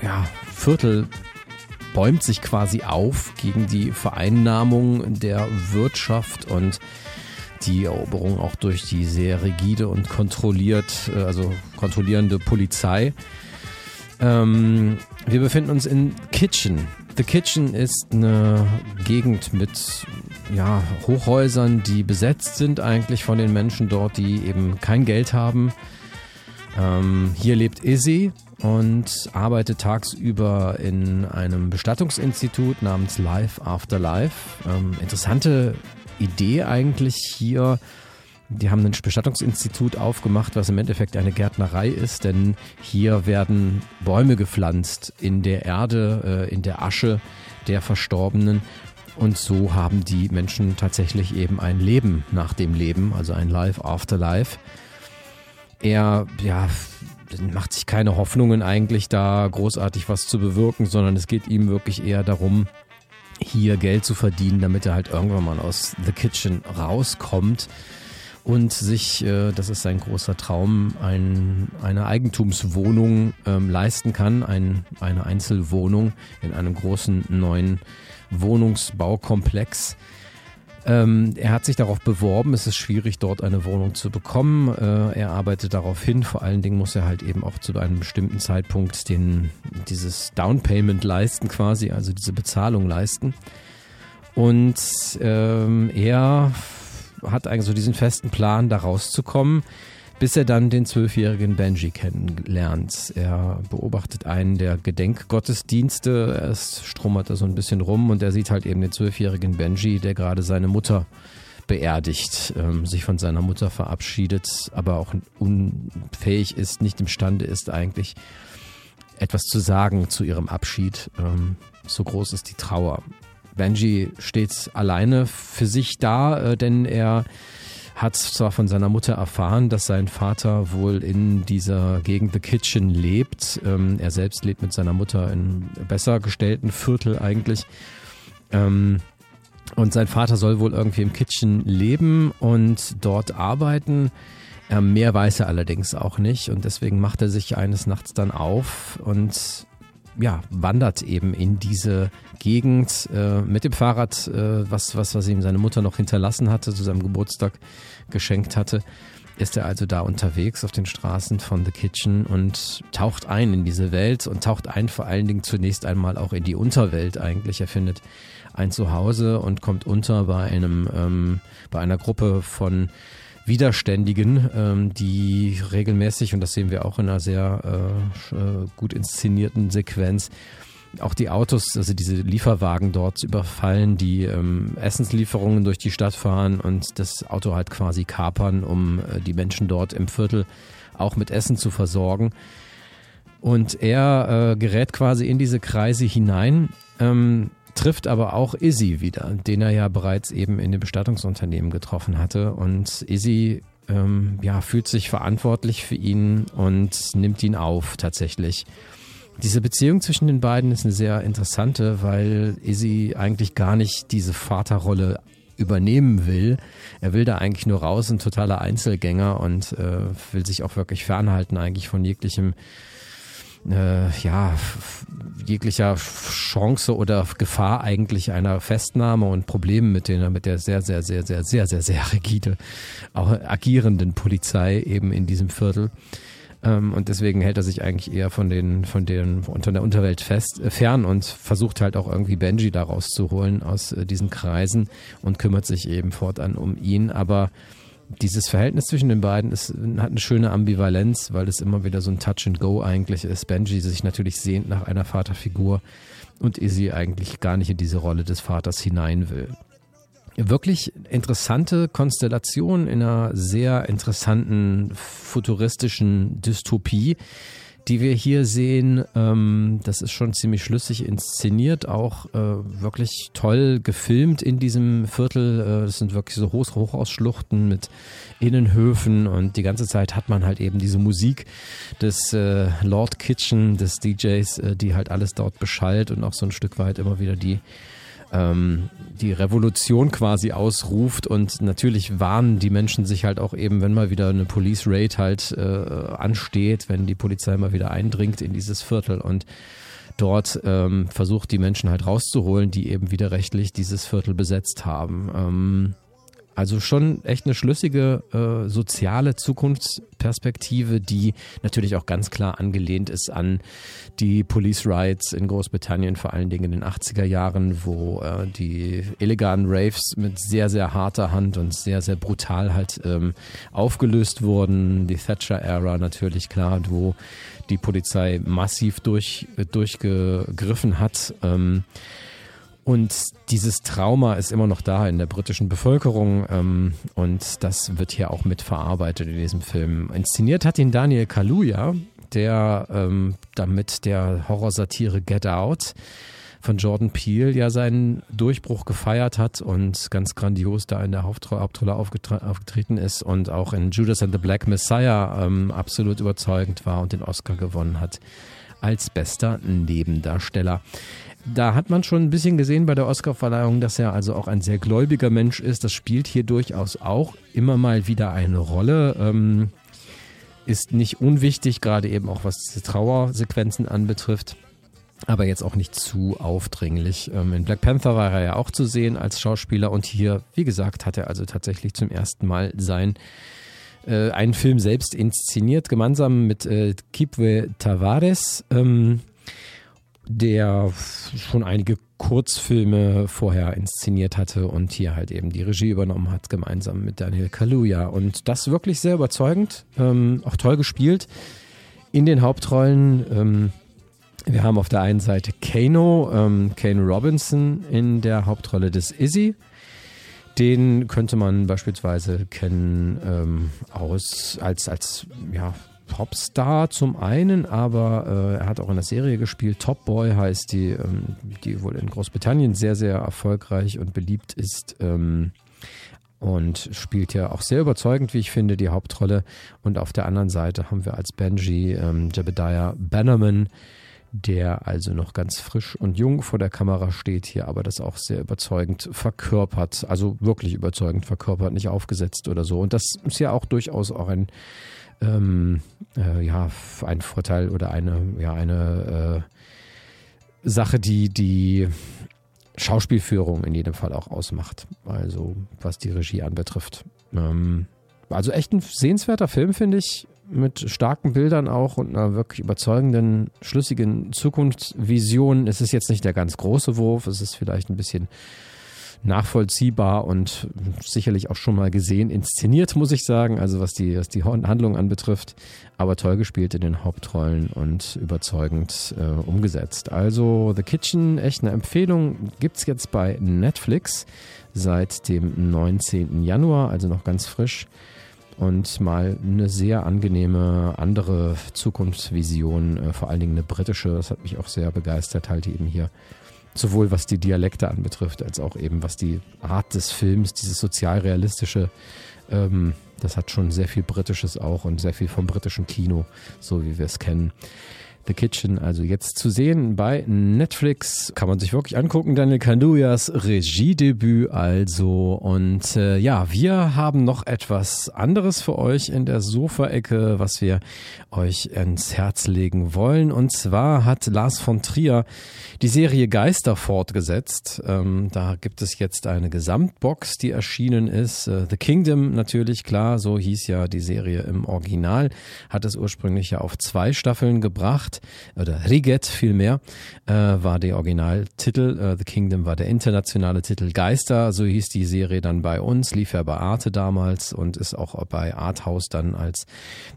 ja, Viertel bäumt sich quasi auf gegen die Vereinnahmung der Wirtschaft und die Eroberung auch durch die sehr rigide und kontrolliert, äh, also kontrollierende Polizei. Ähm, wir befinden uns in Kitchen. The Kitchen ist eine Gegend mit ja, Hochhäusern, die besetzt sind eigentlich von den Menschen dort, die eben kein Geld haben. Ähm, hier lebt Izzy und arbeitet tagsüber in einem Bestattungsinstitut namens Life After Life. Ähm, interessante Idee eigentlich hier. Die haben ein Bestattungsinstitut aufgemacht, was im Endeffekt eine Gärtnerei ist, denn hier werden Bäume gepflanzt in der Erde, äh, in der Asche der Verstorbenen. Und so haben die Menschen tatsächlich eben ein Leben nach dem Leben, also ein Life after Life. Er, ja, macht sich keine Hoffnungen eigentlich da großartig was zu bewirken, sondern es geht ihm wirklich eher darum, hier Geld zu verdienen, damit er halt irgendwann mal aus The Kitchen rauskommt und sich, äh, das ist sein großer Traum, ein, eine Eigentumswohnung ähm, leisten kann, ein, eine Einzelwohnung in einem großen neuen Wohnungsbaukomplex. Ähm, er hat sich darauf beworben, es ist schwierig, dort eine Wohnung zu bekommen. Äh, er arbeitet darauf hin. Vor allen Dingen muss er halt eben auch zu einem bestimmten Zeitpunkt den, dieses Downpayment leisten quasi, also diese Bezahlung leisten. Und ähm, er hat eigentlich so diesen festen Plan, da rauszukommen, bis er dann den zwölfjährigen Benji kennenlernt. Er beobachtet einen der Gedenkgottesdienste, er strummert da so ein bisschen rum und er sieht halt eben den zwölfjährigen Benji, der gerade seine Mutter beerdigt, ähm, sich von seiner Mutter verabschiedet, aber auch unfähig ist, nicht imstande ist eigentlich etwas zu sagen zu ihrem Abschied. Ähm, so groß ist die Trauer. Benji steht alleine für sich da, äh, denn er hat zwar von seiner Mutter erfahren, dass sein Vater wohl in dieser Gegend The Kitchen lebt. Ähm, er selbst lebt mit seiner Mutter in besser gestellten Viertel eigentlich. Ähm, und sein Vater soll wohl irgendwie im Kitchen leben und dort arbeiten. Ähm, mehr weiß er allerdings auch nicht und deswegen macht er sich eines Nachts dann auf und ja, wandert eben in diese Gegend äh, mit dem Fahrrad, äh, was, was, was ihm seine Mutter noch hinterlassen hatte, zu seinem Geburtstag geschenkt hatte. Ist er also da unterwegs auf den Straßen von The Kitchen und taucht ein in diese Welt und taucht ein vor allen Dingen zunächst einmal auch in die Unterwelt eigentlich. Er findet ein Zuhause und kommt unter bei einem, ähm, bei einer Gruppe von Widerständigen, ähm, die regelmäßig, und das sehen wir auch in einer sehr äh, äh, gut inszenierten Sequenz, auch die Autos, also diese Lieferwagen dort überfallen, die ähm, Essenslieferungen durch die Stadt fahren und das Auto halt quasi kapern, um äh, die Menschen dort im Viertel auch mit Essen zu versorgen. Und er äh, gerät quasi in diese Kreise hinein. Ähm, trifft aber auch Izzy wieder, den er ja bereits eben in dem Bestattungsunternehmen getroffen hatte. Und Izzy ähm, ja, fühlt sich verantwortlich für ihn und nimmt ihn auf tatsächlich. Diese Beziehung zwischen den beiden ist eine sehr interessante, weil Izzy eigentlich gar nicht diese Vaterrolle übernehmen will. Er will da eigentlich nur raus, ein totaler Einzelgänger und äh, will sich auch wirklich fernhalten eigentlich von jeglichem äh, ja, jeglicher Chance oder Gefahr eigentlich einer Festnahme und Problemen mit der, mit der sehr, sehr, sehr, sehr, sehr, sehr, sehr rigide, auch agierenden Polizei eben in diesem Viertel. Ähm, und deswegen hält er sich eigentlich eher von den, von den, unter der Unterwelt fest, äh, fern und versucht halt auch irgendwie Benji da rauszuholen aus äh, diesen Kreisen und kümmert sich eben fortan um ihn. Aber dieses Verhältnis zwischen den beiden ist, hat eine schöne Ambivalenz, weil es immer wieder so ein Touch and Go eigentlich ist. Benji sich natürlich sehnt nach einer Vaterfigur und Izzy eigentlich gar nicht in diese Rolle des Vaters hinein will. Wirklich interessante Konstellation in einer sehr interessanten futuristischen Dystopie die wir hier sehen, ähm, das ist schon ziemlich schlüssig inszeniert, auch äh, wirklich toll gefilmt in diesem Viertel. Äh, das sind wirklich so Hoch Hochausschluchten mit Innenhöfen und die ganze Zeit hat man halt eben diese Musik des äh, Lord Kitchen, des DJs, äh, die halt alles dort beschallt und auch so ein Stück weit immer wieder die ähm, die Revolution quasi ausruft und natürlich warnen die Menschen sich halt auch eben, wenn mal wieder eine Police Raid halt äh, ansteht, wenn die Polizei mal wieder eindringt in dieses Viertel und dort ähm, versucht die Menschen halt rauszuholen, die eben widerrechtlich dieses Viertel besetzt haben. Ähm, Also schon echt eine schlüssige äh, soziale Zukunftsperspektive, die natürlich auch ganz klar angelehnt ist an die Police Riots in Großbritannien, vor allen Dingen in den 80er Jahren, wo äh, die illegalen Raves mit sehr, sehr harter Hand und sehr, sehr brutal halt ähm, aufgelöst wurden. Die Thatcher-Ära natürlich klar, wo die Polizei massiv durch, durchgegriffen hat. Ähm, und dieses Trauma ist immer noch da in der britischen Bevölkerung ähm, und das wird hier auch mit verarbeitet in diesem Film. Inszeniert hat ihn Daniel Kaluuya, der ähm, damit der Horrorsatire Get Out von Jordan Peele ja seinen Durchbruch gefeiert hat und ganz grandios da in der Hauptrolle aufgetreten ist und auch in Judas and the Black Messiah ähm, absolut überzeugend war und den Oscar gewonnen hat als bester Nebendarsteller. Da hat man schon ein bisschen gesehen bei der Oscarverleihung, dass er also auch ein sehr gläubiger Mensch ist. Das spielt hier durchaus auch immer mal wieder eine Rolle. Ähm, ist nicht unwichtig, gerade eben auch was diese Trauersequenzen anbetrifft. Aber jetzt auch nicht zu aufdringlich. Ähm, in Black Panther war er ja auch zu sehen als Schauspieler und hier, wie gesagt, hat er also tatsächlich zum ersten Mal sein äh, einen Film selbst inszeniert, gemeinsam mit äh, Kipwe Tavares. Ähm, der schon einige Kurzfilme vorher inszeniert hatte und hier halt eben die Regie übernommen hat, gemeinsam mit Daniel Kaluuya. Und das wirklich sehr überzeugend, ähm, auch toll gespielt in den Hauptrollen. Ähm, wir haben auf der einen Seite Kano, ähm, Kane Robinson in der Hauptrolle des Izzy. Den könnte man beispielsweise kennen ähm, aus als als ja Popstar zum einen, aber äh, er hat auch in der Serie gespielt. Top Boy heißt die, ähm, die wohl in Großbritannien sehr, sehr erfolgreich und beliebt ist. Ähm, und spielt ja auch sehr überzeugend, wie ich finde, die Hauptrolle. Und auf der anderen Seite haben wir als Benji ähm, Jebediah Bannerman, der also noch ganz frisch und jung vor der Kamera steht hier, aber das auch sehr überzeugend verkörpert, also wirklich überzeugend verkörpert, nicht aufgesetzt oder so. Und das ist ja auch durchaus auch ein ähm, äh, ja, ein Vorteil oder eine, ja, eine äh, Sache, die die Schauspielführung in jedem Fall auch ausmacht. Also was die Regie anbetrifft. Ähm, also echt ein sehenswerter Film, finde ich, mit starken Bildern auch und einer wirklich überzeugenden, schlüssigen Zukunftsvision. Es ist jetzt nicht der ganz große Wurf, es ist vielleicht ein bisschen nachvollziehbar und sicherlich auch schon mal gesehen, inszeniert, muss ich sagen, also was die, was die Handlung anbetrifft, aber toll gespielt in den Hauptrollen und überzeugend äh, umgesetzt. Also The Kitchen, echt eine Empfehlung, gibt es jetzt bei Netflix seit dem 19. Januar, also noch ganz frisch und mal eine sehr angenehme andere Zukunftsvision, äh, vor allen Dingen eine britische, das hat mich auch sehr begeistert, halt eben hier sowohl was die Dialekte anbetrifft, als auch eben was die Art des Films, dieses sozialrealistische, ähm, das hat schon sehr viel Britisches auch und sehr viel vom britischen Kino, so wie wir es kennen. The Kitchen, also jetzt zu sehen bei Netflix. Kann man sich wirklich angucken. Daniel Kaluuyas Regiedebüt also. Und äh, ja, wir haben noch etwas anderes für euch in der Sofaecke, was wir euch ins Herz legen wollen. Und zwar hat Lars von Trier die Serie Geister fortgesetzt. Ähm, da gibt es jetzt eine Gesamtbox, die erschienen ist. Äh, The Kingdom natürlich, klar, so hieß ja die Serie im Original. Hat es ursprünglich ja auf zwei Staffeln gebracht. Riget oder Riget vielmehr äh, war der Originaltitel. Äh, The Kingdom war der internationale Titel. Geister, so hieß die Serie dann bei uns, lief ja bei Arte damals und ist auch bei Arthouse dann als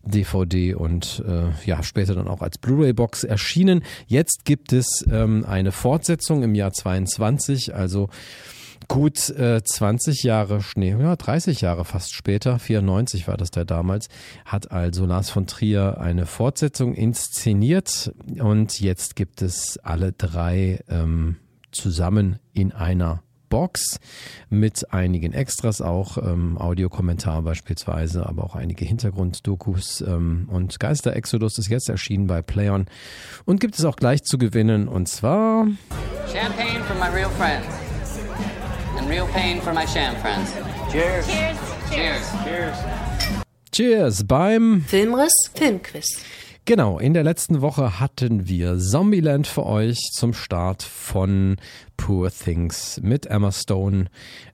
DVD und äh, ja später dann auch als Blu-ray-Box erschienen. Jetzt gibt es ähm, eine Fortsetzung im Jahr 22, also gut äh, 20 Jahre, nee, ja, 30 Jahre fast später, 94 war das da damals, hat also Lars von Trier eine Fortsetzung inszeniert und jetzt gibt es alle drei ähm, zusammen in einer Box mit einigen Extras auch, ähm, Audiokommentar beispielsweise, aber auch einige Hintergrunddokus ähm, und Geister Exodus ist jetzt erschienen bei Playon und gibt es auch gleich zu gewinnen und zwar Champagne for my real friends and real pain for my sham friends. Cheers. Cheers. Cheers. Cheers beim Filmriss Filmquiz. Genau, in der letzten Woche hatten wir Zombieland für euch zum Start von Poor Things mit Emma Stone.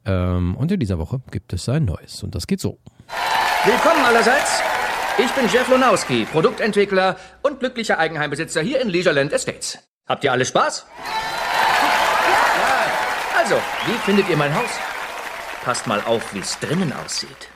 Ähm, und in dieser Woche gibt es ein neues. Und das geht so. Willkommen allerseits. Ich bin Jeff Lonowski, Produktentwickler und glücklicher Eigenheimbesitzer hier in Leisureland Estates. Habt ihr alle Spaß? Also, wie findet ihr mein Haus? Passt mal auf, wie es drinnen aussieht.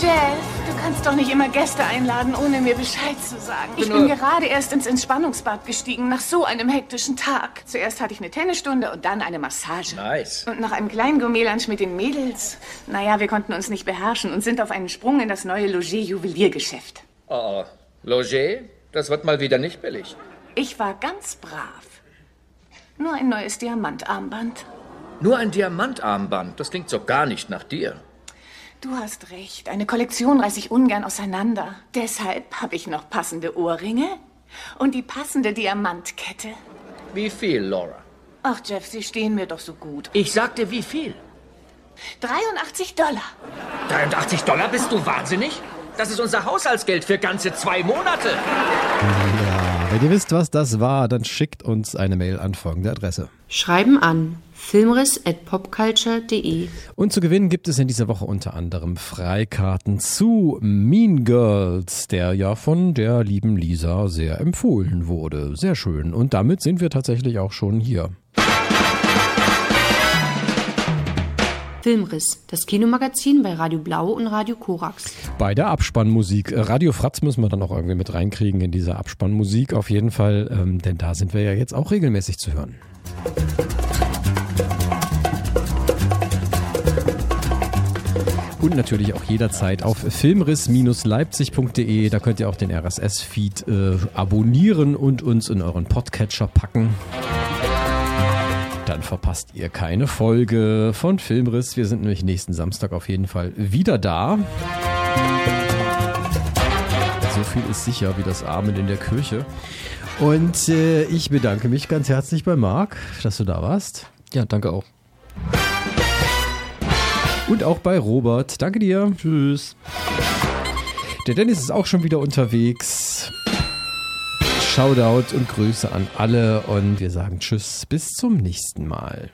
Jeff, du kannst doch nicht immer Gäste einladen, ohne mir Bescheid zu sagen. Ich Bin gerade erst ins Entspannungsbad gestiegen, nach so einem hektischen Tag. Zuerst hatte ich eine Tennisstunde und dann eine Massage. Nice. Und nach einem kleinen Gourmet-Lunch mit den Mädels, naja, wir konnten uns nicht beherrschen und sind auf einen Sprung in das neue Loger-Juweliergeschäft. Oh, Loger? Das wird mal wieder nicht billig. Ich war ganz brav. Nur ein neues Diamantarmband. Nur ein Diamantarmband, das klingt so gar nicht nach dir. Du hast recht, eine Kollektion reiße ich ungern auseinander. Deshalb habe ich noch passende Ohrringe und die passende Diamantkette. Wie viel, Laura? Ach, Jeff, Sie stehen mir doch so gut. Ich sagte, wie viel? 83 Dollar. 83 Dollar? Bist du wahnsinnig? Das ist unser Haushaltsgeld für ganze zwei Monate. Ja, wenn ihr wisst, was das war, dann schickt uns eine Mail an folgende Adresse. Schreiben an filmriss@popculture.de. Und zu gewinnen gibt es in dieser Woche unter anderem Freikarten zu Mean Girls, der ja von der lieben Lisa sehr empfohlen wurde. Sehr schön. Und damit sind wir tatsächlich auch schon hier. Filmriss, das Kinomagazin bei Radio Blau und Radio Korax. Bei der Abspannmusik. Äh, Radio Fratz müssen wir dann auch irgendwie mit reinkriegen in diese Abspannmusik auf jeden Fall, ähm, denn da sind wir ja jetzt auch regelmäßig zu hören. Und natürlich auch jederzeit auf filmriss-leipzig.de. Da könnt ihr auch den RSS-Feed äh, abonnieren und uns in euren Podcatcher packen. Dann verpasst ihr keine Folge von Filmriss. Wir sind nämlich nächsten Samstag auf jeden Fall wieder da. So viel ist sicher wie das Amen in der Kirche. Und äh, ich bedanke mich ganz herzlich bei Marc, dass du da warst. Ja, danke auch. Und auch bei Robert. Danke dir. Tschüss. Der Dennis ist auch schon wieder unterwegs. Shoutout und Grüße an alle und wir sagen Tschüss, bis zum nächsten Mal.